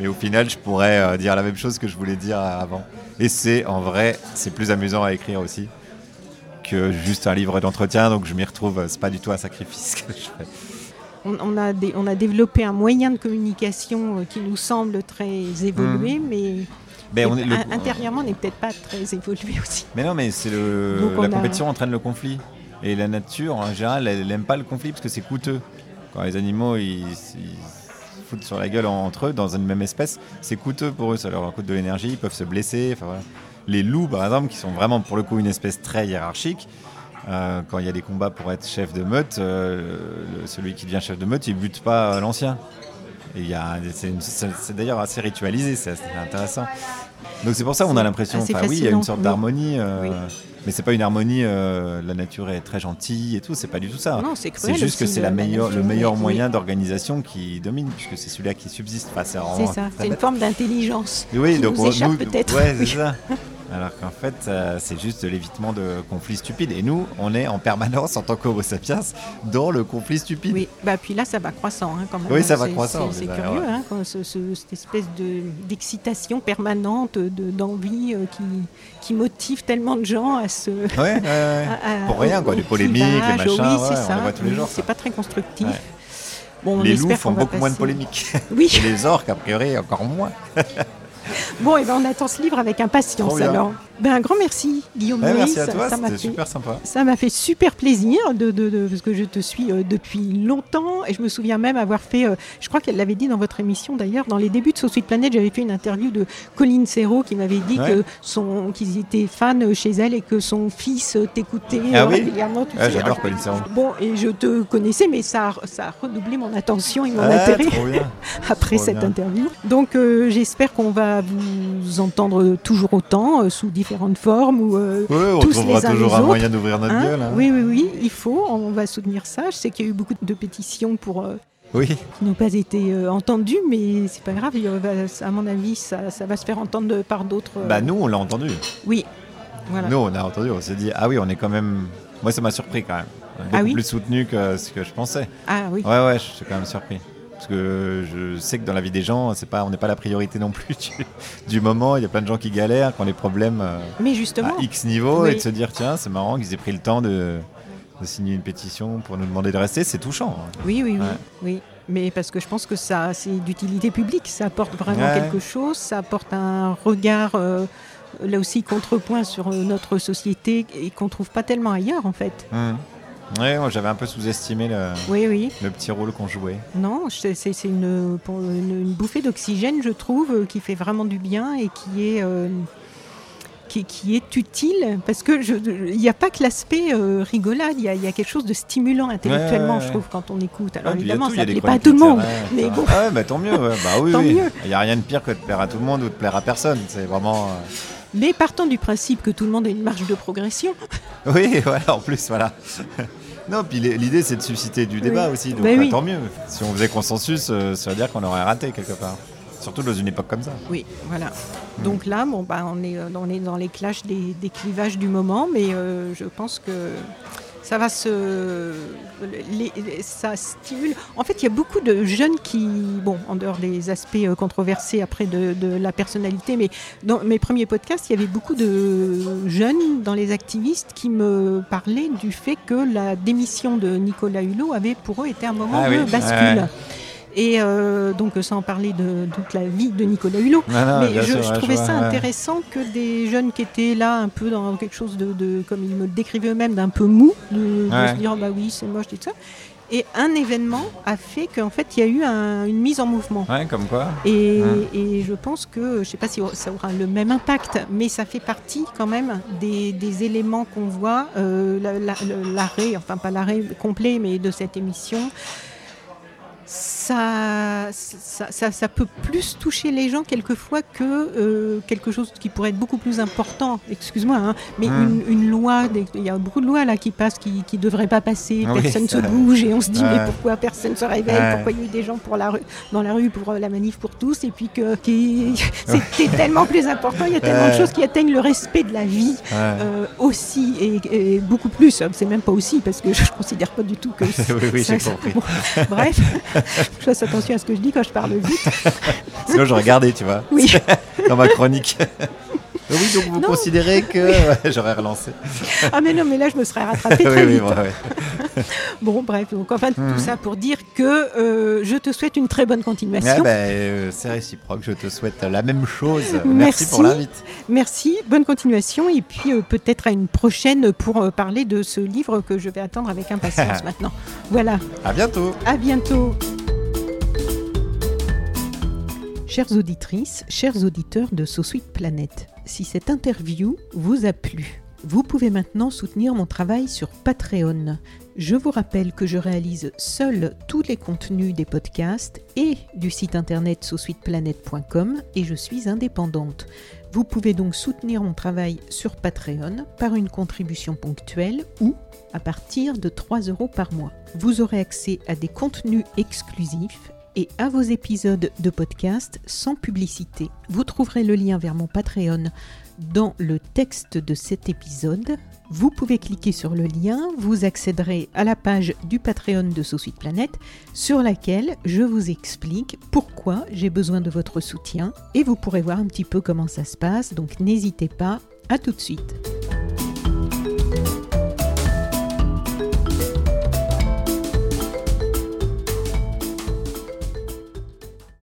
Mais au final, je pourrais euh, dire la même chose que je voulais dire avant. Et c'est, en vrai, c'est plus amusant à écrire aussi que juste un livre d'entretien, donc je m'y retrouve, c'est pas du tout un sacrifice que je fais on, a on, a développé un moyen de communication euh, qui nous semble très évolué, mmh. mais ben, intérieurement, on n'est peut-être pas très évolué aussi. Mais non, mais c'est le la compétition entraîne le conflit. Et la nature, en général, elle n'aime pas le conflit parce que c'est coûteux. Quand les animaux ils, foutent sur la gueule entre eux dans une même espèce, c'est coûteux pour eux, ça leur coûte de l'énergie, ils peuvent se blesser. Enfin, Les loups, par exemple, qui sont vraiment pour le coup une espèce très hiérarchique, euh, quand il y a des combats pour être chef de meute, euh, celui qui devient chef de meute, il bute pas l'ancien. C'est d'ailleurs assez ritualisé, c'est intéressant. Donc c'est pour ça qu'on a l'impression, oui, il y a une sorte d'harmonie, euh, mais c'est pas une harmonie. la nature est très gentille et tout, c'est pas du tout ça. C'est juste que c'est le meilleur moyen d'organisation qui domine, puisque c'est celui-là qui subsiste. c'est ça, c'est une forme d'intelligence. Oui, donc nous échappe peut-être. Ouais, c'est ça. Alors qu'en fait, euh, c'est juste de l'évitement de conflits stupides. Et nous, on est en permanence, en tant qu'Homo sapiens, dans le conflit stupide. Oui, bah, puis là, ça va croissant hein, quand même. Oui, ça va croissant. C'est curieux, hein, cette espèce d'excitation permanente, d'envie euh, qui, qui motive tellement de gens à se. Ouais, Pour rien, quoi, les polémiques, les machins, oui, c'est ça. on voit tous les jours. C'est pas très constructif. Bon, les loups font beaucoup moins de polémiques. Oui. Et les orques, a priori, encore moins. Bon, et ben on attend ce livre avec impatience alors. Ben, un grand merci, Guillaume Maurice. Merci à toi, c'était super sympa. Ça m'a fait super plaisir, de, de, parce que je te suis euh, depuis longtemps, et je me souviens même avoir fait, euh, je crois qu'elle l'avait dit dans votre émission d'ailleurs, dans les débuts de Sweet Planet, j'avais fait une interview de Colline Serrault qui m'avait dit que son, qu'ils étaient fans chez elle et que son fils t'écoutait ah régulièrement. Ah, j'adore Colline Serrault. Bon, et je te connaissais, mais ça, ça a redoublé mon attention et mon ah, intérêt après cette interview. Donc euh, j'espère qu'on va vous entendre toujours autant, sous différentes formes ou euh, on tous les uns toujours un moyen d'ouvrir notre hein gueule. Hein. Oui, oui, oui, il faut, on va soutenir ça. Je sais qu'il y a eu beaucoup de pétitions pour euh, oui. qui n'ont pas été euh, entendues, mais c'est pas grave. à mon avis, ça, ça, va se faire entendre par d'autres. Bah nous, on l'a entendu. Oui. Voilà. Nous, on a entendu. On s'est dit, ah oui, on est quand même. Moi, ça m'a surpris quand même. Ah beaucoup plus soutenu que ce que je pensais. Ah oui. Ouais, ouais, je suis quand même surpris. Parce que je sais que dans la vie des gens, c'est pas, on n'est pas la priorité non plus du, moment. Il y a plein de gens qui galèrent, qui ont des problèmes euh, Mais justement, à X niveau, et de se dire tiens, c'est marrant qu'ils aient pris le temps de, signer une pétition pour nous demander de rester, c'est touchant. Oui, oui, oui, oui. Mais parce que je pense que ça, c'est d'utilité publique, ça apporte vraiment quelque chose, ça apporte un regard. Euh, là aussi contrepoint sur euh, notre société et qu'on trouve pas tellement ailleurs en fait. Hum. Oui, j'avais un peu sous-estimé le, oui, le petit rôle qu'on jouait. Non, c'est une, une, bouffée d'oxygène, je trouve, euh, qui fait vraiment du bien et qui est, euh, qui, qui, est utile. Parce qu'il n'y a pas que l'aspect euh, rigolade, il y, y, a quelque chose de stimulant intellectuellement, je trouve, quand on écoute. Alors évidemment, ça ne plaît pas à tout le monde. Mais bon. Ah bah, tant mieux, bah, oui, Il n'y a rien de pire que de plaire à tout le monde ou de plaire à personne. C'est vraiment. Mais partant du principe que tout le monde a une marge de progression. Oui, voilà, en plus, voilà. Non, puis l'idée c'est de susciter du débat aussi, donc bah bah, tant mieux. Si on faisait consensus, euh, ça veut dire qu'on aurait raté quelque part. Surtout dans une époque comme ça. Oui, voilà. Donc là, bon, bah, on, est, euh, on est dans les clashs des, clivages du moment, mais euh, je pense que ça va se. ça stimule. En fait, il y a beaucoup de jeunes qui, bon, en dehors des aspects euh, controversés après de, la personnalité, mais dans mes premiers podcasts, il y avait beaucoup de jeunes dans les activistes qui me parlaient du fait que la démission de Nicolas Hulot avait pour eux été un moment ah de bascule. Et euh, donc, sans parler de, toute la vie de Nicolas Hulot. mais je, trouvais ça intéressant que des jeunes qui étaient là, un peu dans quelque chose de, comme ils me décrivaient eux-mêmes, d'un peu mou, de, se dire, bah oui, c'est moche, et tout ça. Et un événement a fait qu'en fait, il y a eu une mise en mouvement. Ouais, comme quoi. Et, et, je pense que, je ne sais pas si ça aura le même impact, mais ça fait partie quand même des, des éléments qu'on voit, euh, l'arrêt, enfin pas l'arrêt complet, mais de cette émission ça, ça, ça, peut plus toucher les gens quelquefois que euh, quelque chose qui pourrait être beaucoup plus important. Excuse-moi, hein, mais hmm. une, loi, il y a beaucoup de lois là qui passent, qui ne devraient pas passer, personne ne se bouge et on se dit mais pourquoi personne ne se réveille, pourquoi il y a eu des gens pour la rue, dans la rue pour euh, la manif pour tous? Et puis que c'était tellement plus important, il y a tellement de choses qui atteignent le respect de la vie euh, aussi et, beaucoup plus. C'est même pas aussi parce que je ne considère pas du tout que oui, oui, j'ai compris. bref. je fasse attention à ce que je dis quand je parle vite. Sinon, je regardais, tu vois. Oui. Dans ma chronique. Oui, donc vous considérez que j'aurais relancé. ah mais non, mais là je me serais rattrapé très vite. bon, bref, donc enfin tout mhm. ça pour dire que euh, je te souhaite une très bonne continuation. Ben, euh, c'est réciproque, je te souhaite la même chose. Merci, pour l'invite. Merci, bonne continuation et puis euh, peut-être à une prochaine pour parler de ce livre que je vais attendre avec impatience maintenant. Voilà. À bientôt. À bientôt. Chères auditrices, chers auditeurs de So Sweet Planet, si cette interview vous a plu, vous pouvez maintenant soutenir mon travail sur Patreon. Je vous rappelle que je réalise seul tous les contenus des podcasts et du site internet sosweetplanet.com et je suis indépendante. Vous pouvez donc soutenir mon travail sur Patreon par une contribution ponctuelle ou à partir de 3 euros par mois. Vous aurez accès à des contenus exclusifs et à vos épisodes de podcast sans publicité. Vous trouverez le lien vers mon Patreon dans le texte de cet épisode. Vous pouvez cliquer sur le lien, vous accéderez à la page du Patreon de Sous Planète sur laquelle je vous explique pourquoi j'ai besoin de votre soutien et vous pourrez voir un petit peu comment ça se passe. Donc n'hésitez pas, à tout de suite.